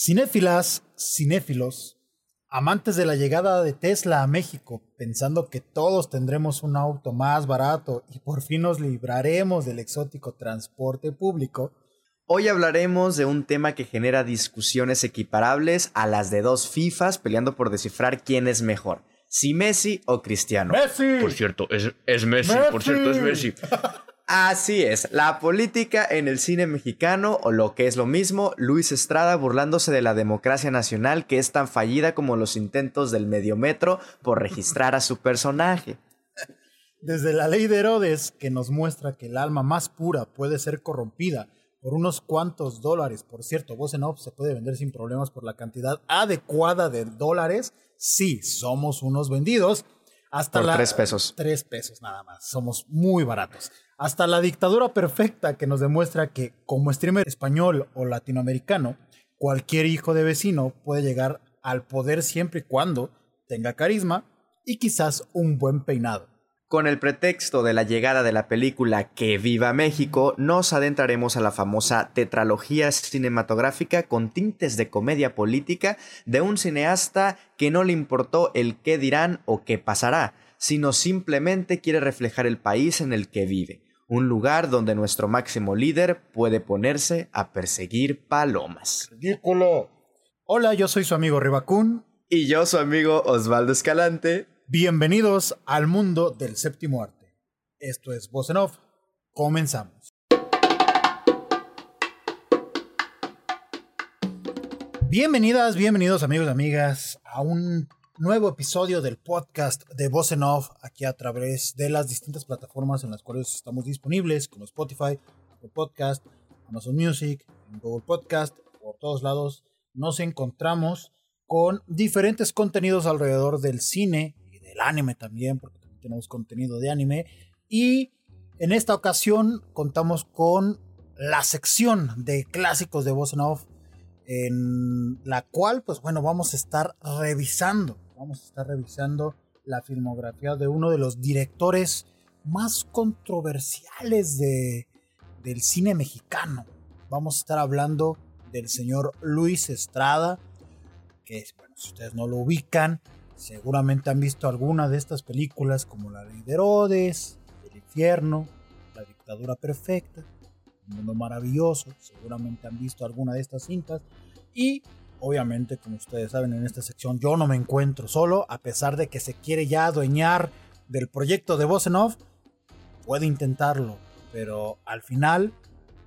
Cinéfilas, cinéfilos, amantes de la llegada de Tesla a México, pensando que todos tendremos un auto más barato y por fin nos libraremos del exótico transporte público, Hoy hablaremos de un tema que genera discusiones equiparables a las de dos FIFAs peleando por descifrar quién es mejor, si Messi o Cristiano. ¡Messi! Por cierto, es, es Messi, por cierto, es Messi. Así es, la política en el cine mexicano, o lo que es lo mismo, Luis Estrada burlándose de la democracia nacional que es tan fallida como los intentos del mediometro por registrar a su personaje. Desde la ley de Herodes, que nos muestra que el alma más pura puede ser corrompida por unos cuantos dólares. Por cierto, Voz en Off se puede vender sin problemas por la cantidad adecuada de dólares. Sí, somos unos vendidos. Hasta Por la, tres pesos. Tres pesos nada más. Somos muy baratos. Hasta la dictadura perfecta que nos demuestra que como streamer español o latinoamericano, cualquier hijo de vecino puede llegar al poder siempre y cuando tenga carisma y quizás un buen peinado. Con el pretexto de la llegada de la película Que Viva México, nos adentraremos a la famosa tetralogía cinematográfica con tintes de comedia política de un cineasta que no le importó el qué dirán o qué pasará, sino simplemente quiere reflejar el país en el que vive, un lugar donde nuestro máximo líder puede ponerse a perseguir palomas. ¡Ridículo! Hola, yo soy su amigo Ribacún. Y yo, su amigo Osvaldo Escalante, Bienvenidos al mundo del séptimo arte. Esto es Voz en Off. Comenzamos. Bienvenidas, bienvenidos amigos y amigas a un nuevo episodio del podcast de Voz en Off aquí a través de las distintas plataformas en las cuales estamos disponibles como Spotify, Apple Podcast, Amazon Music, Google Podcast, por todos lados nos encontramos con diferentes contenidos alrededor del cine y del anime también, porque también tenemos contenido de anime. Y en esta ocasión contamos con la sección de clásicos de Voz en Off, en la cual, pues bueno, vamos a estar revisando, vamos a estar revisando la filmografía de uno de los directores más controversiales de, del cine mexicano. Vamos a estar hablando del señor Luis Estrada, que bueno, si ustedes no lo ubican, seguramente han visto alguna de estas películas como La Ley de Herodes, El Infierno, La Dictadura Perfecta, Un Mundo Maravilloso, seguramente han visto alguna de estas cintas y obviamente como ustedes saben en esta sección yo no me encuentro solo, a pesar de que se quiere ya adueñar del proyecto de Voz en Off, puede intentarlo, pero al final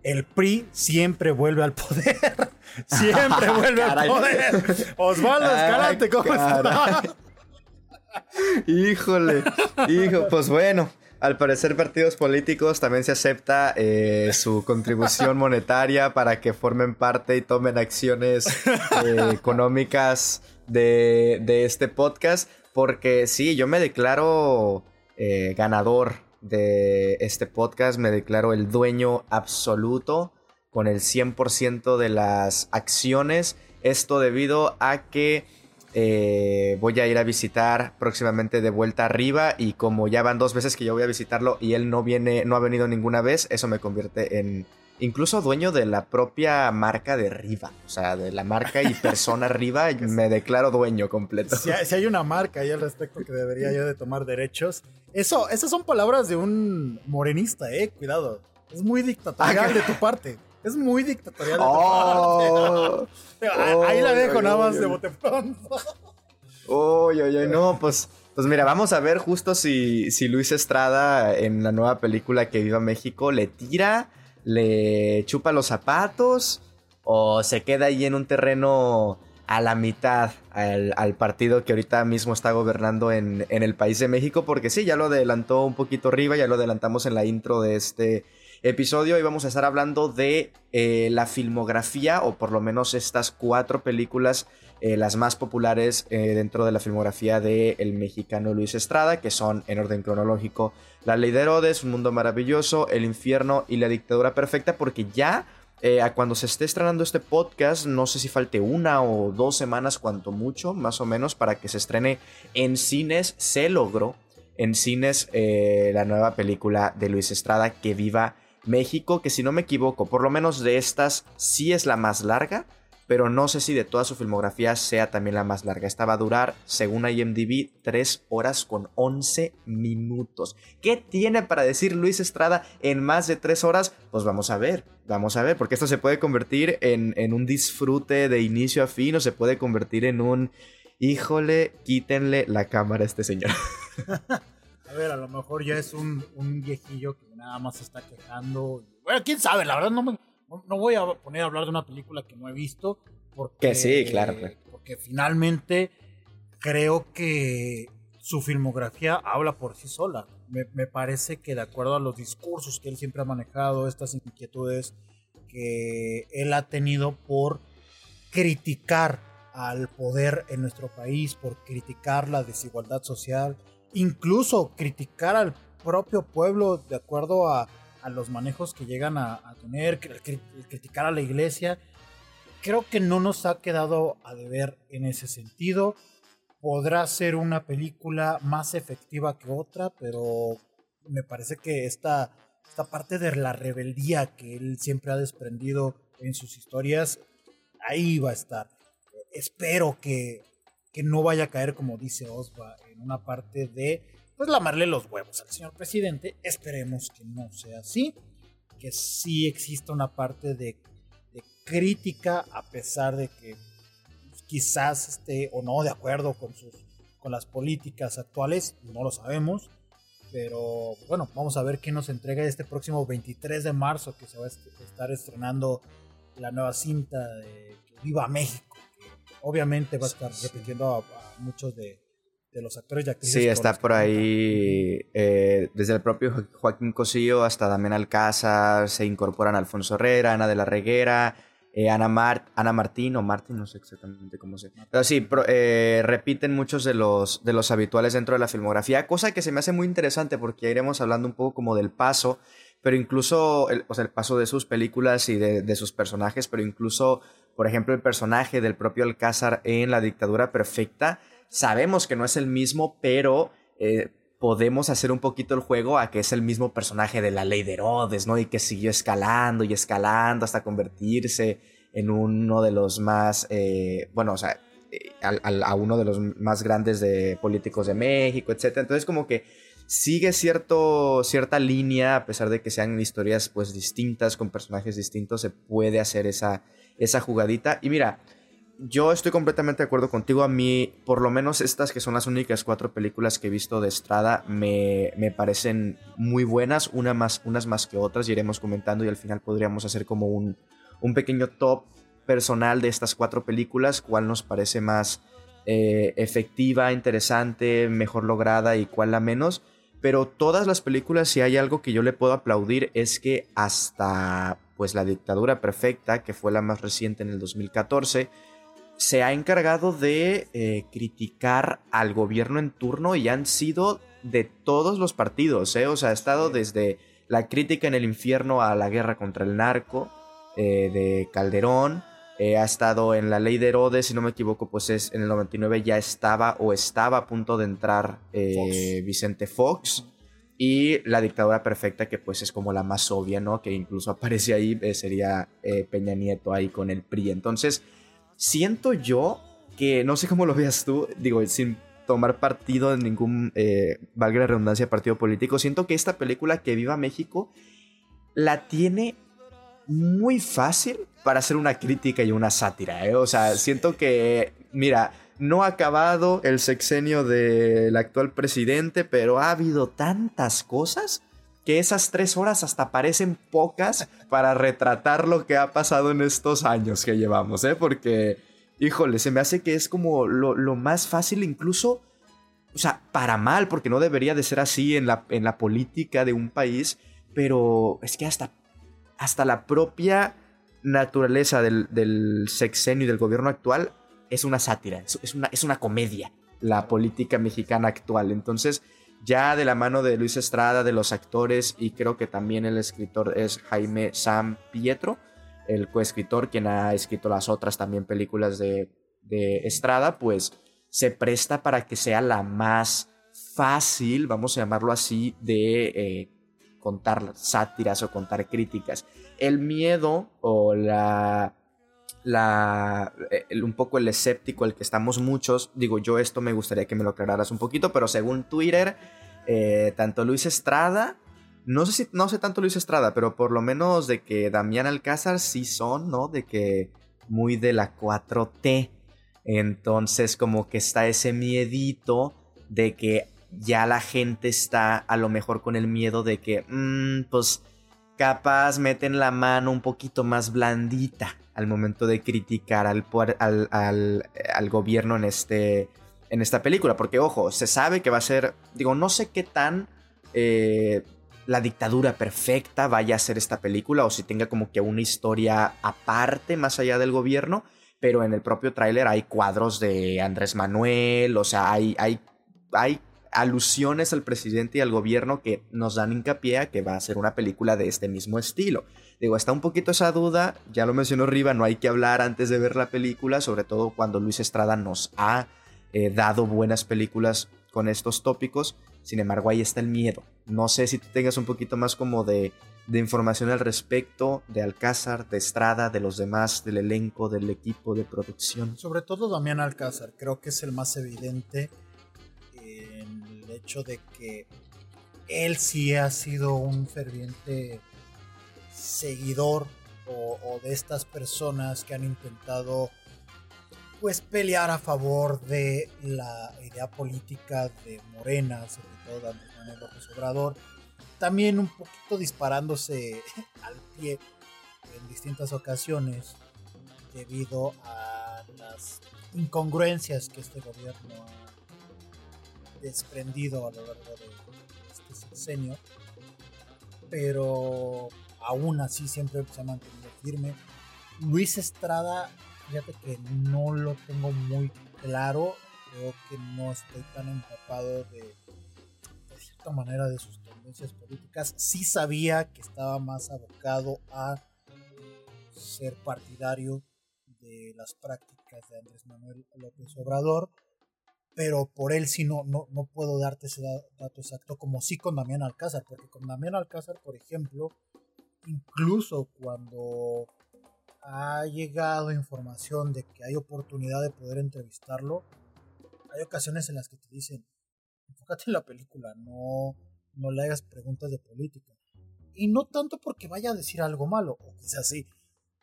el PRI siempre vuelve al poder. siempre vuelve al poder. Osvaldo Escalante, ¿cómo estás? Híjole, hijo, pues bueno, al parecer partidos políticos también se acepta eh, su contribución monetaria para que formen parte y tomen acciones eh, económicas de, de, este podcast, porque sí, yo me declaro eh, ganador de este podcast, me declaro el dueño absoluto con el 100% de las acciones, esto debido a que eh, voy a ir a visitar próximamente de vuelta arriba y como ya van dos veces que yo voy a visitarlo y él no viene, no ha venido ninguna vez, eso me convierte en incluso dueño de la propia marca de Riva, o sea, de la marca y persona Riva, me declaro dueño completo. Si hay, si hay, una marca ahí al respecto que debería yo de tomar derechos, eso, esas son palabras de un morenista, eh, cuidado, es muy dictatorial de tu parte. Es muy dictatorial. De oh, tu parte. Ahí la dejo oh, nada más de bote pronto. Uy, uy, uy, no, pues, pues mira, vamos a ver justo si, si Luis Estrada en la nueva película que viva México le tira, le chupa los zapatos o se queda ahí en un terreno a la mitad al, al partido que ahorita mismo está gobernando en, en, el país de México, porque sí, ya lo adelantó un poquito arriba, ya lo adelantamos en la intro de este episodio y vamos a estar hablando de eh, la filmografía o por lo menos estas cuatro películas eh, las más populares eh, dentro de la filmografía del el mexicano Luis Estrada que son en orden cronológico La Ley de Herodes, Un Mundo Maravilloso, El Infierno y La Dictadura Perfecta porque ya a cuando se esté estrenando este podcast no sé si falte una o dos semanas cuanto mucho más o menos para que se estrene en cines se logró en cines la nueva película de Luis Estrada que viva México, que si no me equivoco, por lo menos de estas sí es la más larga, pero no sé si de toda su filmografía sea también la más larga. Esta va a durar, según IMDb, 3 horas con 11 minutos. ¿Qué tiene para decir Luis Estrada en más de 3 horas? Pues vamos a ver, vamos a ver, porque esto se puede convertir en, en un disfrute de inicio a fin o se puede convertir en un, híjole, quítenle la cámara a este señor. a ver, a lo mejor ya es un, un viejillo que nada más se está quejando. Bueno, quién sabe, la verdad no me no voy a poner a hablar de una película que no he visto. Porque, que sí, claro, Porque finalmente creo que su filmografía habla por sí sola. Me, parece que de acuerdo a los discursos que él siempre ha manejado, estas inquietudes que él ha tenido por criticar al poder en nuestro país, por criticar la desigualdad social, incluso criticar al propio pueblo de acuerdo a a los manejos que llegan a, tener, criticar a la iglesia. Creo que no nos ha quedado a deber en ese sentido. Podrá ser una película más efectiva que otra, pero me parece que esta, esta parte de la rebeldía que él siempre ha desprendido en sus historias, ahí va a estar. Espero que, que no vaya a caer, como dice Osva, en una parte de pues lamarle los huevos al señor presidente. Esperemos que no sea así, que sí exista una parte de, crítica a pesar de que quizás esté o no de acuerdo con sus con las políticas actuales, no lo sabemos, pero bueno, vamos a ver qué nos entrega este próximo 23 de marzo que se va a estar estrenando la nueva cinta de Viva México, que obviamente va a estar repitiendo a muchos de, de los actores y actrices. Sí, está por ahí eh, desde el propio Joaquín Cosío hasta Damián Alcázar, se incorporan Alfonso Herrera, Ana de la Reguera, eh, Ana, Ana Martín o Martín, no sé exactamente cómo se Pero sí, eh, repiten muchos de los, de los habituales dentro de la filmografía, cosa que se me hace muy interesante porque iremos hablando un poco como del paso, pero incluso, el, o sea, el paso de sus películas y de, de sus personajes, pero incluso, por ejemplo, el personaje del propio Alcázar en La Dictadura Perfecta, Sabemos que no es el mismo, pero eh, podemos hacer un poquito el juego a que es el mismo personaje de la ley de Herodes, ¿no? Y que siguió escalando y escalando hasta convertirse en uno de los más, eh, bueno, o sea, eh, a, uno de los más grandes de políticos de México, etc. Entonces como que sigue cierto, cierta línea, a pesar de que sean historias pues distintas, con personajes distintos, se puede hacer esa, esa jugadita. Y mira, yo estoy completamente de acuerdo contigo. A mí, por lo menos estas que son las únicas cuatro películas que he visto de Estrada, me, parecen muy buenas, una más, unas más que otras, y iremos comentando y al final podríamos hacer como un, un pequeño top personal de estas cuatro películas, cuál nos parece más eh, efectiva, interesante, mejor lograda y cuál la menos. Pero todas las películas, si hay algo que yo le puedo aplaudir, es que hasta pues la dictadura perfecta, que fue la más reciente en el 2014, se ha encargado de eh, criticar al gobierno en turno y han sido de todos los partidos, ¿eh? O sea, ha estado desde la crítica en el infierno a la guerra contra el narco eh, de Calderón, eh, ha estado en la ley de Herodes, si no me equivoco, pues es en el 99 ya estaba o estaba a punto de entrar Vicente Fox. Y la dictadura perfecta, que pues es como la más obvia, ¿no? Que incluso aparece ahí, sería Peña Nieto ahí con el PRI. Entonces, Siento yo que, no sé cómo lo veas tú, digo, sin tomar partido en ningún, eh, valga la redundancia, partido político, siento que esta película que viva México la tiene muy fácil para hacer una crítica y una sátira, ¿eh? O sea, siento que, mira, no ha acabado el sexenio del actual presidente, pero ha habido tantas cosas que esas tres horas hasta parecen pocas para retratar lo que ha pasado en estos años que llevamos, ¿eh? Porque, híjole, se me hace que es como lo, más fácil incluso, o sea, para mal, porque no debería de ser así en la, en la política de un país, pero es que hasta, hasta la propia naturaleza del, sexenio y del gobierno actual es una sátira, es, una, es una comedia, la política mexicana actual. Entonces, ya de la mano de Luis Estrada, de los actores y creo que también el escritor es Jaime San Pietro, el coescritor, quien ha escrito las otras también películas de, Estrada, pues se presta para que sea la más fácil, vamos a llamarlo así, de eh, contar sátiras o contar críticas. El miedo o la la, un poco el escéptico, el que estamos muchos, digo yo esto me gustaría que me lo aclararas un poquito, pero según Twitter, eh, tanto Luis Estrada, no sé si, no sé tanto Luis Estrada, pero por lo menos de que Damián Alcázar sí son, ¿no? De que muy de la 4T. Entonces como que está ese miedito de que ya la gente está a lo mejor con el miedo de que, mm, pues capaz meten la mano un poquito más blandita al momento de criticar al, al, al, gobierno en, este, en esta película. Porque, ojo, se sabe que va a ser, digo, no sé qué tan eh, la dictadura perfecta vaya a ser esta película o si tenga como que una historia aparte más allá del gobierno. Pero en el propio tráiler hay cuadros de Andrés Manuel, o sea, hay, hay, hay alusiones al presidente y al gobierno que nos dan hincapié a que va a ser una película de este mismo estilo. Digo, está un poquito esa duda, ya lo mencionó Riva, no hay que hablar antes de ver la película, sobre todo cuando Luis Estrada nos ha eh, dado buenas películas con estos tópicos, sin embargo ahí está el miedo. No sé si tú tengas un poquito más como de, de información al respecto de Alcázar, de Estrada, de los demás, del elenco, del equipo de producción. Sobre todo Damián Alcázar, creo que es el más evidente hecho de que él sí ha sido un ferviente seguidor o, de estas personas que han intentado pues pelear a favor de la idea política de Morena, sobre todo Andrés Manuel López Obrador, también un poquito disparándose al pie en distintas ocasiones debido a las incongruencias que este gobierno ha desprendido a lo largo de este sexenio, pero aún así siempre se ha mantenido firme. Luis Estrada, fíjate que no lo tengo muy claro, creo que no estoy tan empapado de, de cierta manera de sus tendencias políticas. Sí sabía que estaba más abocado a ser partidario de las prácticas de Andrés Manuel López Obrador pero por él sí no, no, no puedo darte ese dato exacto, como sí con Damián Alcázar, porque con Damián Alcázar, por ejemplo, incluso cuando ha llegado información de que hay oportunidad de poder entrevistarlo, hay ocasiones en las que te dicen, enfócate en la película, no, no le hagas preguntas de política. Y no tanto porque vaya a decir algo malo, o quizás sí,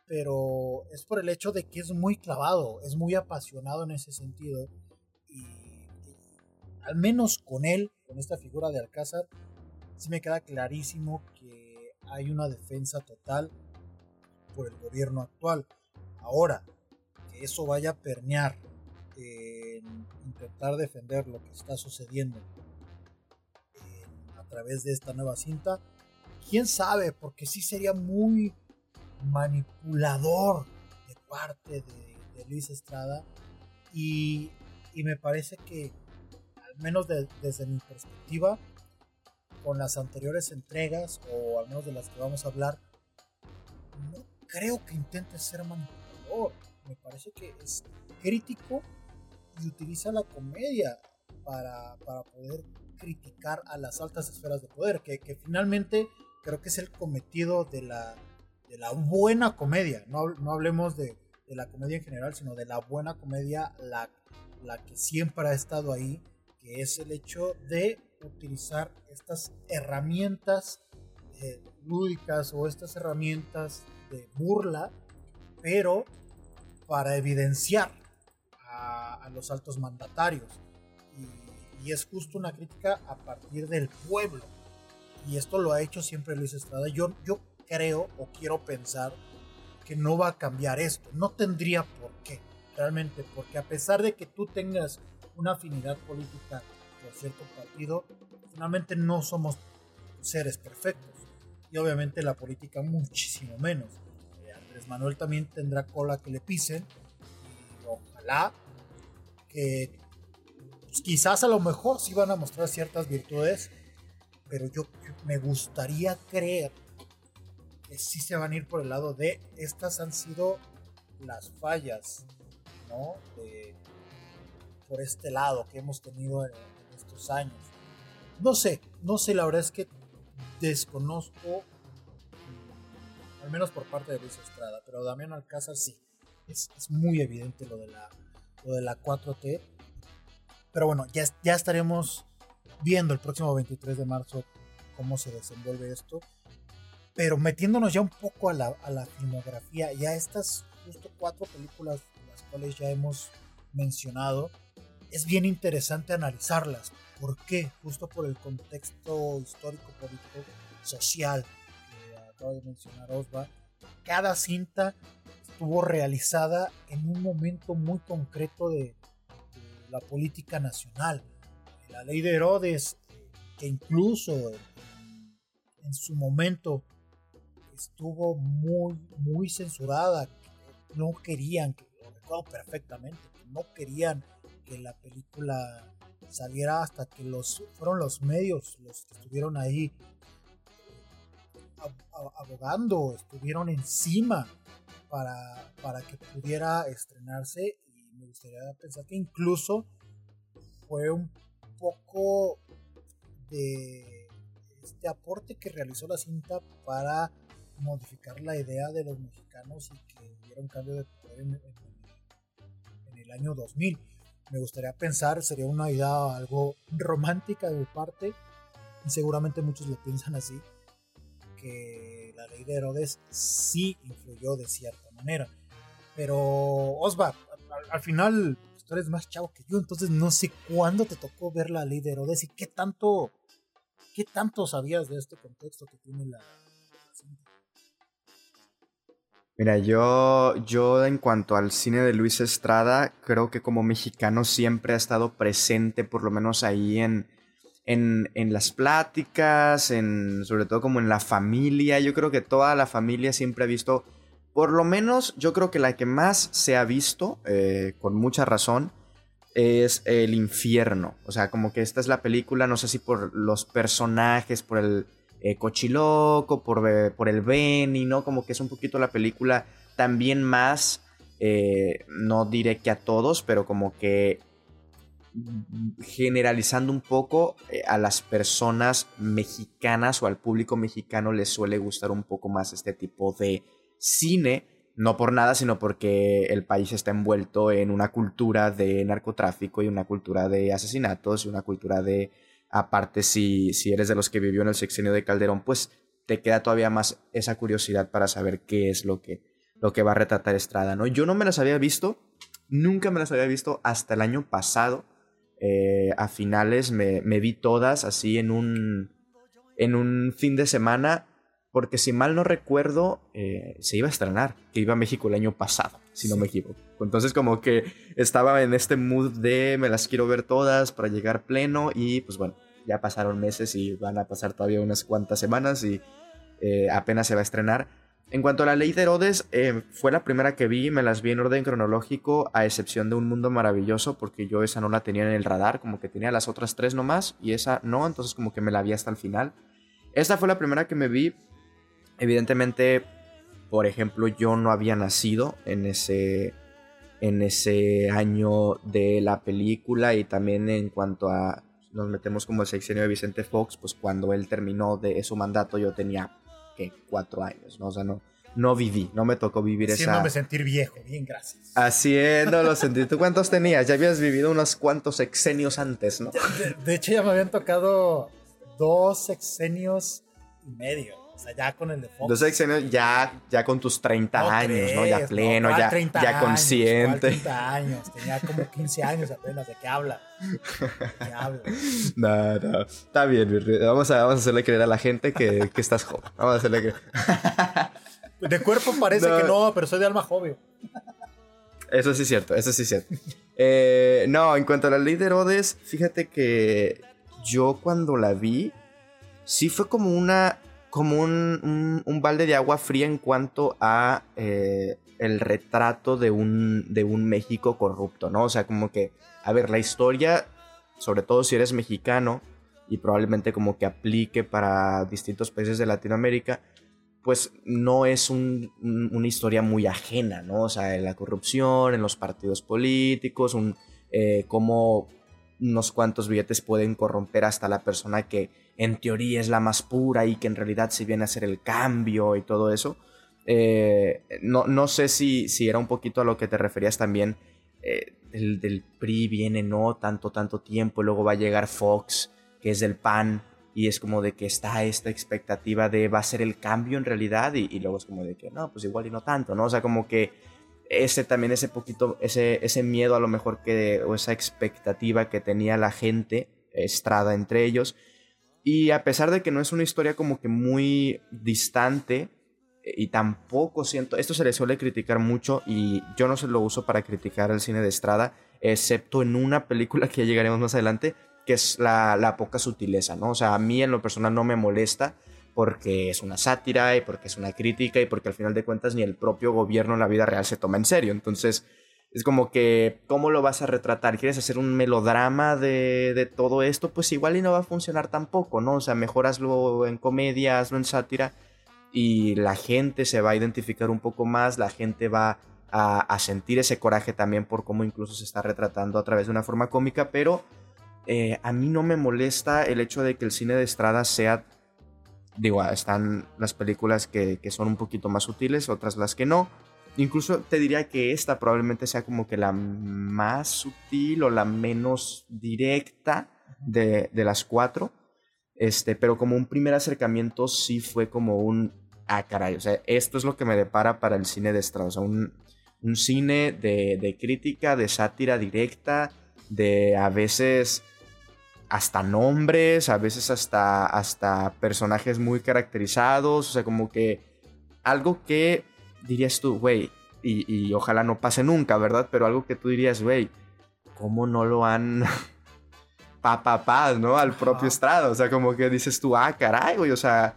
pero es por el hecho de que es muy clavado, es muy apasionado en ese sentido al menos con él, con esta figura de Alcázar, sí me queda clarísimo que hay una defensa total por el gobierno actual. Ahora, que eso vaya a permear en intentar defender lo que está sucediendo a través de esta nueva cinta, quién sabe, porque sí sería muy manipulador de parte de, Luis Estrada y me parece que, menos desde mi perspectiva, con las anteriores entregas, o al menos de las que vamos a hablar, no creo que intente ser manipulador. Me parece que es crítico y utiliza la comedia para, poder criticar a las altas esferas de poder, que, finalmente creo que es el cometido de la, de la buena comedia. No, no hablemos de, de, la comedia en general, sino de la buena comedia, la la que siempre ha estado ahí, es el hecho de utilizar estas herramientas eh, lúdicas o estas herramientas de burla, pero para evidenciar a, los altos mandatarios. Y, es justo una crítica a partir del pueblo. Y esto lo ha hecho siempre Luis Estrada. Yo, yo creo o quiero pensar que no va a cambiar esto. No tendría por qué realmente, porque a pesar de que tú tengas una afinidad política por cierto partido, finalmente no somos seres perfectos. Y obviamente la política muchísimo menos. Eh, Andrés Manuel también tendrá cola que le pisen. Y ojalá que pues, quizás a lo mejor sí van a mostrar ciertas virtudes, pero yo me gustaría creer que sí se van a ir por el lado de estas han sido las fallas por este lado que hemos tenido en, estos años. No sé, no sé, la verdad es que desconozco, mm, al menos por parte de Luis Estrada, pero Damián Alcázar sí. es, es muy evidente lo de la, lo de la 4T. Pero bueno, ya, ya estaremos viendo el próximo 23 de marzo cómo se desenvuelve esto. Pero metiéndonos ya un poco a la, a la filmografía, ya estas justo cuatro películas, las cuales ya hemos mencionado, es bien interesante analizarlas. ¿Por qué? Justo por el contexto histórico, político, social que acaba de mencionar Osva. Cada cinta estuvo realizada en un momento muy concreto de, de la política nacional. La ley de Herodes, que incluso en, su momento estuvo muy, muy censurada. No querían, que lo recuerdo perfectamente, no querían que la película saliera hasta que los fueron los medios los que estuvieron ahí abogando, estuvieron encima para, para que pudiera estrenarse. Y me gustaría pensar que incluso fue un poco de este aporte que realizó la cinta para modificar la idea de los mexicanos y que hubiera un cambio de poder en, en el año 2000 me gustaría pensar, sería una idea algo romántica de mi parte, y seguramente muchos lo piensan así, que la ley de Herodes sí influyó de cierta manera. Pero, Osva, al, al final pues, tú eres más chavo que yo, entonces no sé cuándo te tocó ver la ley de Herodes y qué tanto, qué tanto sabías de este contexto que tiene la, Mira, yo, yo en cuanto al cine de Luis Estrada, creo que como mexicano siempre ha estado presente, por lo menos ahí en, en, en, las pláticas, en, sobre todo como en la familia. Yo creo que toda la familia siempre ha visto, por lo menos yo creo que la que más se ha visto, eh, con mucha razón, es El infierno. O sea, como que esta es la película, no sé si por los personajes, por el eh, Cochiloco, por, por el Benny, ¿no? Como que es un poquito la película también más, eh, no diré que a todos, pero como que generalizando un poco eh, a las personas mexicanas o al público mexicano les suele gustar un poco más este tipo de cine, no por nada, sino porque el país está envuelto en una cultura de narcotráfico y una cultura de asesinatos y una cultura de Aparte, si, si eres de los que vivió en el sexenio de Calderón, pues te queda todavía más esa curiosidad para saber qué es lo que, lo que va a retratar Estrada, ¿no? Yo no me las había visto, nunca me las había visto hasta el año pasado. Eh, a finales me, me, vi todas así en un, en un fin de semana, porque si mal no recuerdo, eh, se iba a estrenar, que iba a México el año pasado, si sí. no me equivoco. Entonces como que estaba en este mood de me las quiero ver todas para llegar pleno y pues bueno, ya pasaron meses y van a pasar todavía unas cuantas semanas y eh, apenas se va a estrenar. En cuanto a la ley de Herodes, eh, fue la primera que vi, me las vi en orden cronológico, a excepción de Un Mundo Maravilloso, porque yo esa no la tenía en el radar, como que tenía las otras tres nomás, y esa no, entonces como que me la vi hasta el final. Esta fue la primera que me vi, evidentemente, por ejemplo, yo no había nacido en ese, en ese año de la película, y también en cuanto a, nos metemos como el sexenio de Vicente Fox, pues cuando él terminó de su mandato yo tenía que cuatro años, ¿no? O sea, no, no viví, no me tocó vivir Haciéndome esa... sentir viejo, bien, gracias. Haciéndolo sentir. ¿Tú cuántos tenías? Ya habías vivido unos cuantos sexenios antes, ¿no? De, de hecho, ya me habían tocado dos sexenios y medio. O sea, ya con el de Fox. Dos sexenios ya, ya con tus 30 No años, crees, ¿no? Ya pleno, ¿cuál ya, 30 ya años? consciente. ¿Cuál 30 años, tenía como 15 años apenas. ¿De qué habla? ¿De qué habla? No, no. Está bien. Vamos a, vamos a hacerle creer a la gente que, que estás joven. Vamos a hacerle creer. De cuerpo parece No. que no, pero soy de alma joven. Eso sí es cierto, eso sí es cierto. Eh, no, en cuanto a la ley de Herodes, fíjate que yo cuando la vi, sí fue como una. Como un, un, balde de agua fría en cuanto a eh, el retrato de un, de un México corrupto, ¿no? O sea, como que, a ver, la historia, sobre todo si eres mexicano, y probablemente como que aplique para distintos países de Latinoamérica, pues no es un, una historia muy ajena, ¿no? O sea, en la corrupción, en los partidos políticos, un, eh, cómo unos cuantos billetes pueden corromper hasta la persona que en teoría es la más pura y que en realidad se viene a hacer el cambio y todo eso. Eh, no, no sé si, si era un poquito a lo que te referías también. Eh, del, del PRI viene no tanto, tanto tiempo, luego va a llegar Fox, que es del PAN, y es como de que está esta expectativa de va a ser el cambio en realidad, y, y luego es como de que no, pues igual y no tanto, ¿no? O sea, como que ese también, ese poquito, ese, ese miedo a lo mejor que, o esa expectativa que tenía la gente, Estrada entre ellos, y a pesar de que no es una historia como que muy distante, y tampoco siento, esto se le suele criticar mucho y yo no se lo uso para criticar el cine de Estrada, excepto en una película que ya llegaremos más adelante, que es la, la poca sutileza, ¿no? O sea, a mí en lo personal no me molesta porque es una sátira y porque es una crítica y porque al final de cuentas ni el propio gobierno en la vida real se toma en serio. Entonces, es como que, ¿cómo lo vas a retratar? ¿Quieres hacer un melodrama de, de todo esto? Pues igual y no va a funcionar tampoco, ¿no? O sea, mejor hazlo en comedia, hazlo en sátira y la gente se va a identificar un poco más, la gente va a, a, sentir ese coraje también por cómo incluso se está retratando a través de una forma cómica, pero eh, a mí no me molesta el hecho de que el cine de Estrada sea, digo, están las películas que, que son un poquito más sutiles, otras las que no. Incluso te diría que esta probablemente sea como que la más sutil o la menos directa de, de las cuatro. Este, pero como un primer acercamiento sí fue como un, ah, caray, o sea, esto es lo que me depara para el cine de Estrada, o sea, un, un cine de, de, crítica, de sátira directa, de a veces hasta nombres, a veces hasta, hasta personajes muy caracterizados, o sea, como que algo que dirías tú, güey, y, y ojalá no pase nunca, ¿verdad? Pero algo que tú dirías, güey, ¿cómo no lo han pa, pa, pa, ¿no? Al propio Estrada. O sea, como que dices tú, ah, caray, güey, o sea,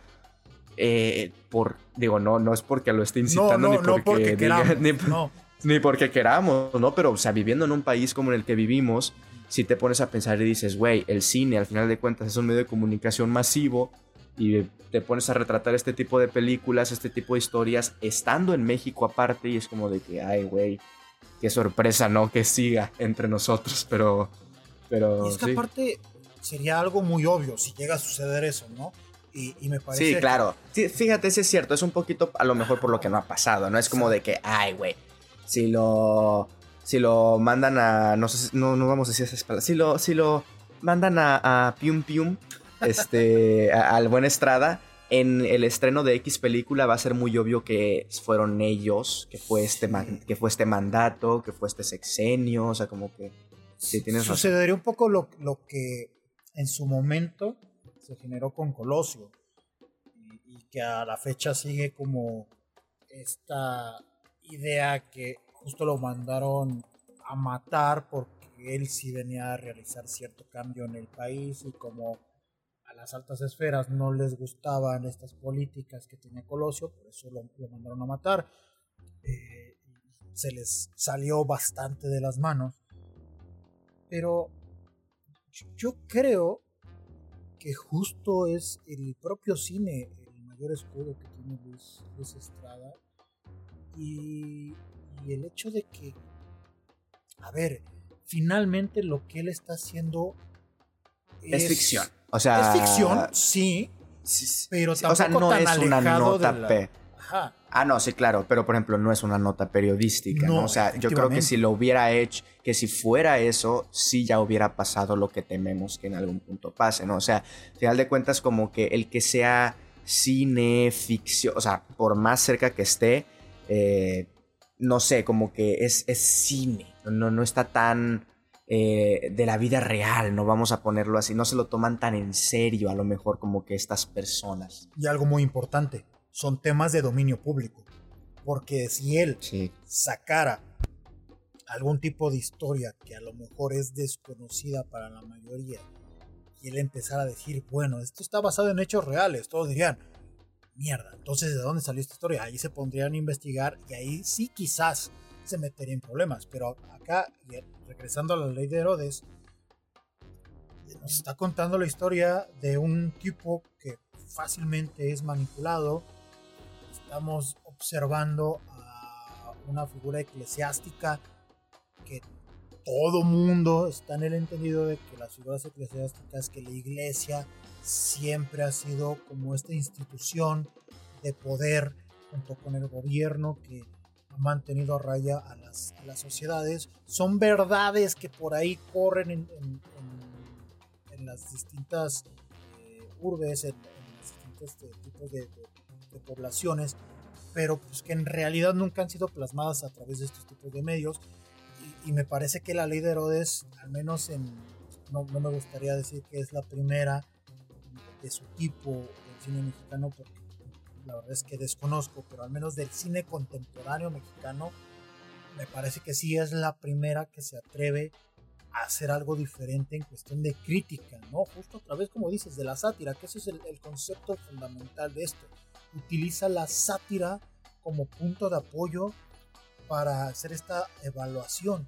eh, por, digo, no, no es porque lo esté incitando no, no, ni porque, no porque diga, queramos, ni, no. ni, porque queramos, ¿no? Pero, o sea, viviendo en un país como en el que vivimos, si te pones a pensar y dices, güey, el cine al final de cuentas es un medio de comunicación masivo y te pones a retratar este tipo de películas, este tipo de historias, estando en México aparte y es como de que, ay, güey, qué sorpresa, ¿no? Que siga entre nosotros, pero... Pero, y es que sí. aparte sería algo muy obvio si llega a suceder eso, ¿no? Y, y me parece. Sí, claro. Sí, fíjate, ese es cierto. Es un poquito a lo mejor por lo que no ha pasado. No es como de que, ay, güey, si lo. Si lo mandan a. No sé, no, no vamos a decir esas palabras. Si lo, si lo mandan a, a Pium Pium, este, a, al buen Estrada, en el estreno de X película va a ser muy obvio que fueron ellos, que fue este, man, que fue este mandato, que fue este sexenio, o sea, como que sí, tienes Sucedería un poco lo, lo, que en su momento se generó con Colosio y, y, que a la fecha sigue como esta idea que justo lo mandaron a matar porque él sí venía a realizar cierto cambio en el país y como las altas esferas no les gustaban estas políticas que tenía Colosio, por eso lo, lo mandaron a matar. Eh, se les salió bastante de las manos. Pero yo creo que justo es el propio cine el mayor escudo que tiene Luis, Estrada. Y, y, el hecho de que, a ver, finalmente lo que él está haciendo es, es ficción. O sea, es ficción, sí, sí pero tampoco o sea, no tan es una nota la... P. Ajá. Ah, no, sí, claro, pero por ejemplo, no es una nota periodística, ¿no? ¿no? O sea, yo creo que si lo hubiera hecho, que si fuera eso, sí ya hubiera pasado lo que tememos que en algún punto pase, ¿no? O sea, al final de cuentas, como que el que sea cine, ficción, o sea, por más cerca que esté, eh, no sé, como que es, es cine, no, no está tan eh, de la vida real, no vamos a ponerlo así, no se lo toman tan en serio a lo mejor como que estas personas. Y algo muy importante, son temas de dominio público. Porque si él sí. sacara algún tipo de historia que a lo mejor es desconocida para la mayoría y él empezara a decir, bueno, esto está basado en hechos reales, todos dirían, mierda, entonces ¿de dónde salió esta historia? Ahí se pondrían a investigar y ahí sí quizás se metería en problemas. Pero acá, regresando a la ley de Herodes, nos está contando la historia de un tipo que fácilmente es manipulado, estamos observando a una figura eclesiástica que todo mundo está en el entendido de que las figuras eclesiásticas, que la iglesia siempre ha sido como esta institución de poder junto con el gobierno que mantenido a raya a las, a las sociedades. Son verdades que por ahí corren en, en, en, las distintas eh, urbes, en, los distintos eh, tipos de, de, de, poblaciones, pero pues que en realidad nunca han sido plasmadas a través de estos tipos de medios. Y, y me parece que la ley de Herodes, al menos en, no, no, me gustaría decir que es la primera de su tipo del cine mexicano, porque la verdad es que desconozco, pero al menos del cine contemporáneo mexicano, me parece que sí es la primera que se atreve a hacer algo diferente en cuestión de crítica, ¿no? Justo a través, como dices, de la sátira, que ese es el, el concepto fundamental de esto. Utiliza la sátira como punto de apoyo para hacer esta evaluación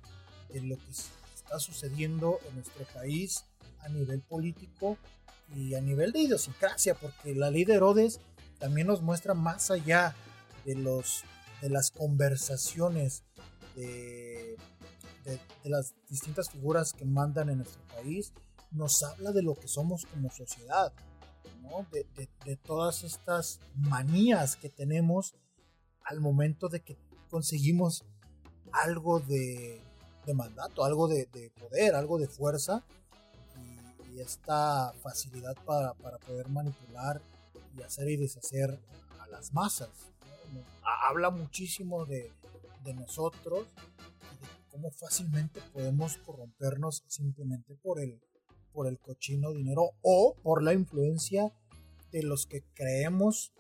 de lo que está sucediendo en nuestro país a nivel político y a nivel de idiosincrasia, porque la ley de Herodes también nos muestra más allá de, los, de las conversaciones de, de, de, las distintas figuras que mandan en nuestro país, nos habla de lo que somos como sociedad, ¿no? de, de todas estas manías que tenemos al momento de que conseguimos algo de, mandato, algo de, poder, algo de fuerza y, y esta facilidad para, para poder manipular y hacer y deshacer a las masas. Habla muchísimo de, de, nosotros y de cómo fácilmente podemos corrompernos simplemente por el, por el cochino dinero o por la influencia de los que creemos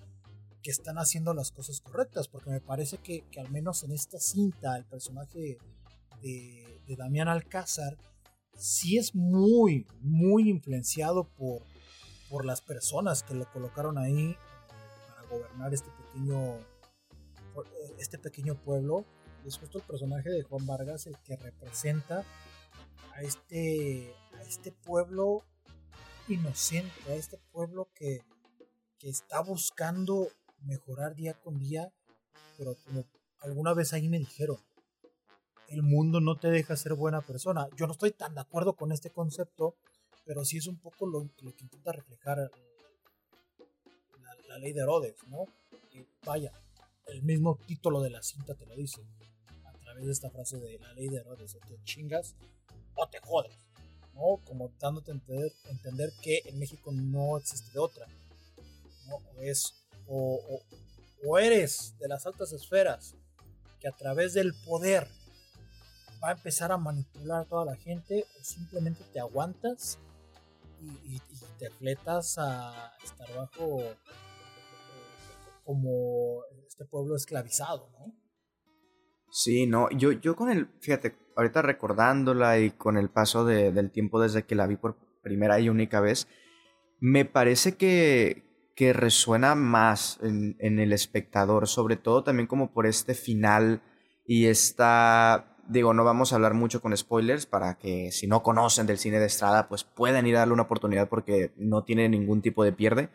que están haciendo las cosas correctas, porque me parece que, que al menos en esta cinta el personaje de, de Damián Alcázar sí es muy, muy influenciado por, por las personas que lo colocaron ahí para gobernar este pequeño este pequeño pueblo. Es justo el personaje de Juan Vargas el que representa a este a este pueblo inocente a este pueblo que, que está buscando mejorar día con día pero como alguna vez ahí me dijeron el mundo no te deja ser buena persona yo no estoy tan de acuerdo con este concepto pero sí es un poco lo, que intenta reflejar la, ley de Herodes, ¿no? Que vaya, el mismo título de la cinta te lo dice, a través de esta frase de la ley de Herodes, o te chingas o te jodes, ¿no? Como dándote a entender, que en México no existe de otra, ¿no? O es, o, o eres de las altas esferas que a través del poder va a empezar a manipular a toda la gente o simplemente te aguantas y, te fletas a estar bajo como este pueblo esclavizado, ¿no? Sí, no, yo, yo con el, fíjate, ahorita recordándola y con el paso de, del tiempo desde que la vi por primera y única vez, me parece que, que resuena más en el espectador, sobre todo también como por este final y esta digo, no vamos a hablar mucho con spoilers para que si no conocen del cine de Estrada, pues puedan ir a darle una oportunidad porque no tiene ningún tipo de pierde.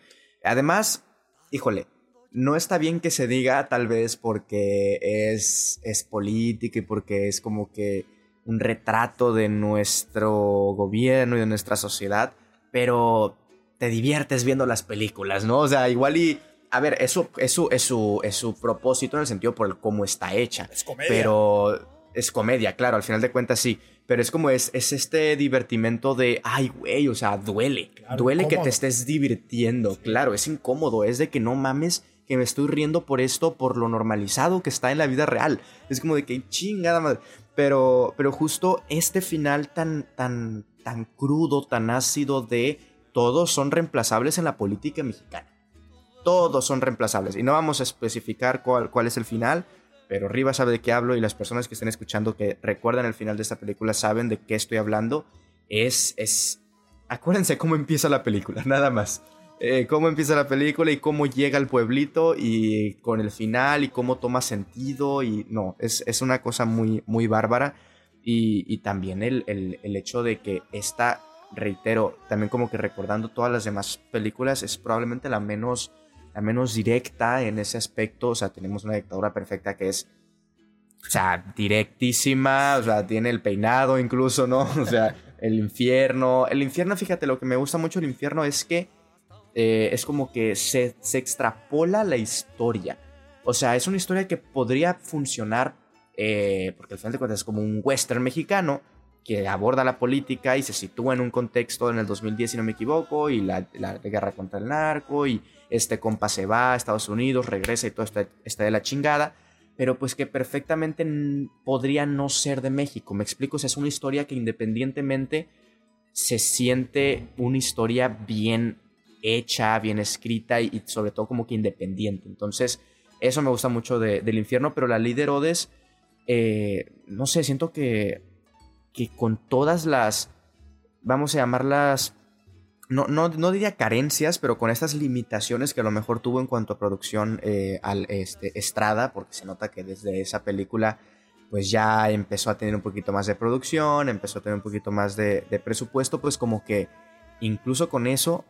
Además, híjole, no está bien que se diga tal vez porque es, es política y porque es como que un retrato de nuestro gobierno y de nuestra sociedad, pero te diviertes viendo las películas, ¿no? O sea, igual y... A ver, eso, eso es, su, es su propósito en el sentido por el cómo está hecha. Es comedia. Pero es comedia, claro, al final de cuentas sí. Pero es como es, es este divertimento de, ay, güey, o sea, duele. Claro, duele incómodo. que te estés divirtiendo, sí. claro, es incómodo, es de que no mames que me estoy riendo por esto, por lo normalizado que está en la vida real. Es como de que chingada madre. Pero, pero justo este final tan, tan, tan crudo, tan ácido de todos son reemplazables en la política mexicana. Todos son reemplazables. Y no vamos a especificar cuál, cuál es el final, pero Riva sabe de qué hablo y las personas que estén escuchando que recuerdan el final de esta película saben de qué estoy hablando. Es, es, acuérdense cómo empieza la película, nada más. Eh, cómo empieza la película y cómo llega al pueblito y con el final y cómo toma sentido y no, es, es una cosa muy, muy bárbara y, y también el, el, el hecho de que esta, reitero, también como que recordando todas las demás películas es probablemente la menos la menos directa en ese aspecto. O sea, tenemos una dictadura perfecta que es, o sea, directísima, o sea, tiene el peinado incluso, ¿no? O sea, el infierno. El infierno, fíjate, lo que me gusta mucho del infierno es que eh, es como que se, se extrapola la historia. O sea, es una historia que podría funcionar, eh, porque al final de cuentas es como un western mexicano que aborda la política y se sitúa en un contexto en el 2010, si no me equivoco, y la, guerra contra el narco, y este compa se va a Estados Unidos, regresa y todo está, está de la chingada pero pues que perfectamente podría no ser de México. Me explico, o es una historia que independientemente se siente una historia bien hecha, bien escrita y, sobre todo como que independiente. Entonces, eso me gusta mucho del infierno, pero la ley de eh, no sé, siento que, que con todas las, vamos a llamarlas no, no, no, diría carencias, pero con estas limitaciones que a lo mejor tuvo en cuanto a producción eh, al este, Estrada, porque se nota que desde esa película pues ya empezó a tener un poquito más de producción, empezó a tener un poquito más de, presupuesto, pues como que incluso con eso,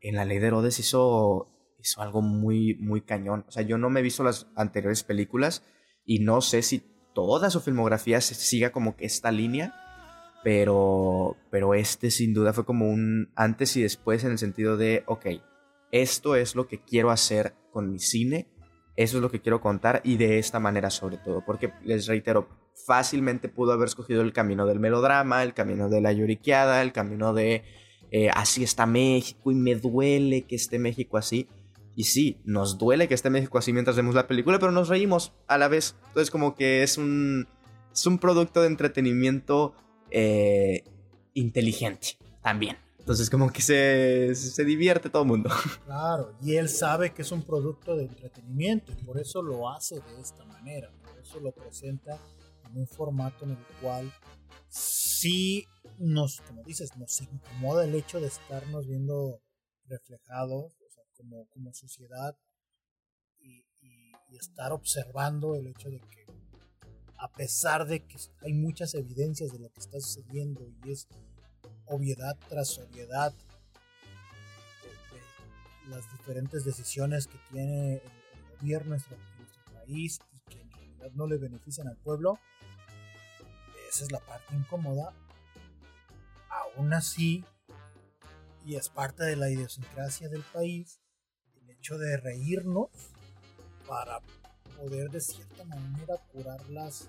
en la ley de Herodes hizo, hizo algo muy, muy cañón. O sea, yo no me he visto las anteriores películas y no sé si toda su filmografía siga como que esta línea, pero, pero este sin duda fue como un antes y después en el sentido de, ok, esto es lo que quiero hacer con mi cine, eso es lo que quiero contar y de esta manera sobre todo, porque les reitero, fácilmente pudo haber escogido el camino del melodrama, el camino de la lloriqueada, el camino de eh, así está México y me duele que esté México así. Y sí, nos duele que esté México así mientras vemos la película, pero nos reímos a la vez. Entonces como que es un, es un producto de entretenimiento eh, inteligente también. Entonces como que se, se divierte todo el mundo. Claro, y él sabe que es un producto de entretenimiento y por eso lo hace de esta manera, por eso lo presenta en un formato en el cual sí nos, como dices, nos incomoda el hecho de estarnos viendo reflejados como, como sociedad y, y estar observando el hecho de que a pesar de que hay muchas evidencias de lo que está sucediendo y es obviedad tras obviedad de, las diferentes decisiones que tiene el, gobierno de nuestro, país y que en realidad no le benefician al pueblo, esa es la parte incómoda. Aún así, y es parte de la idiosincrasia del país, el hecho de reírnos para poder de cierta manera curar las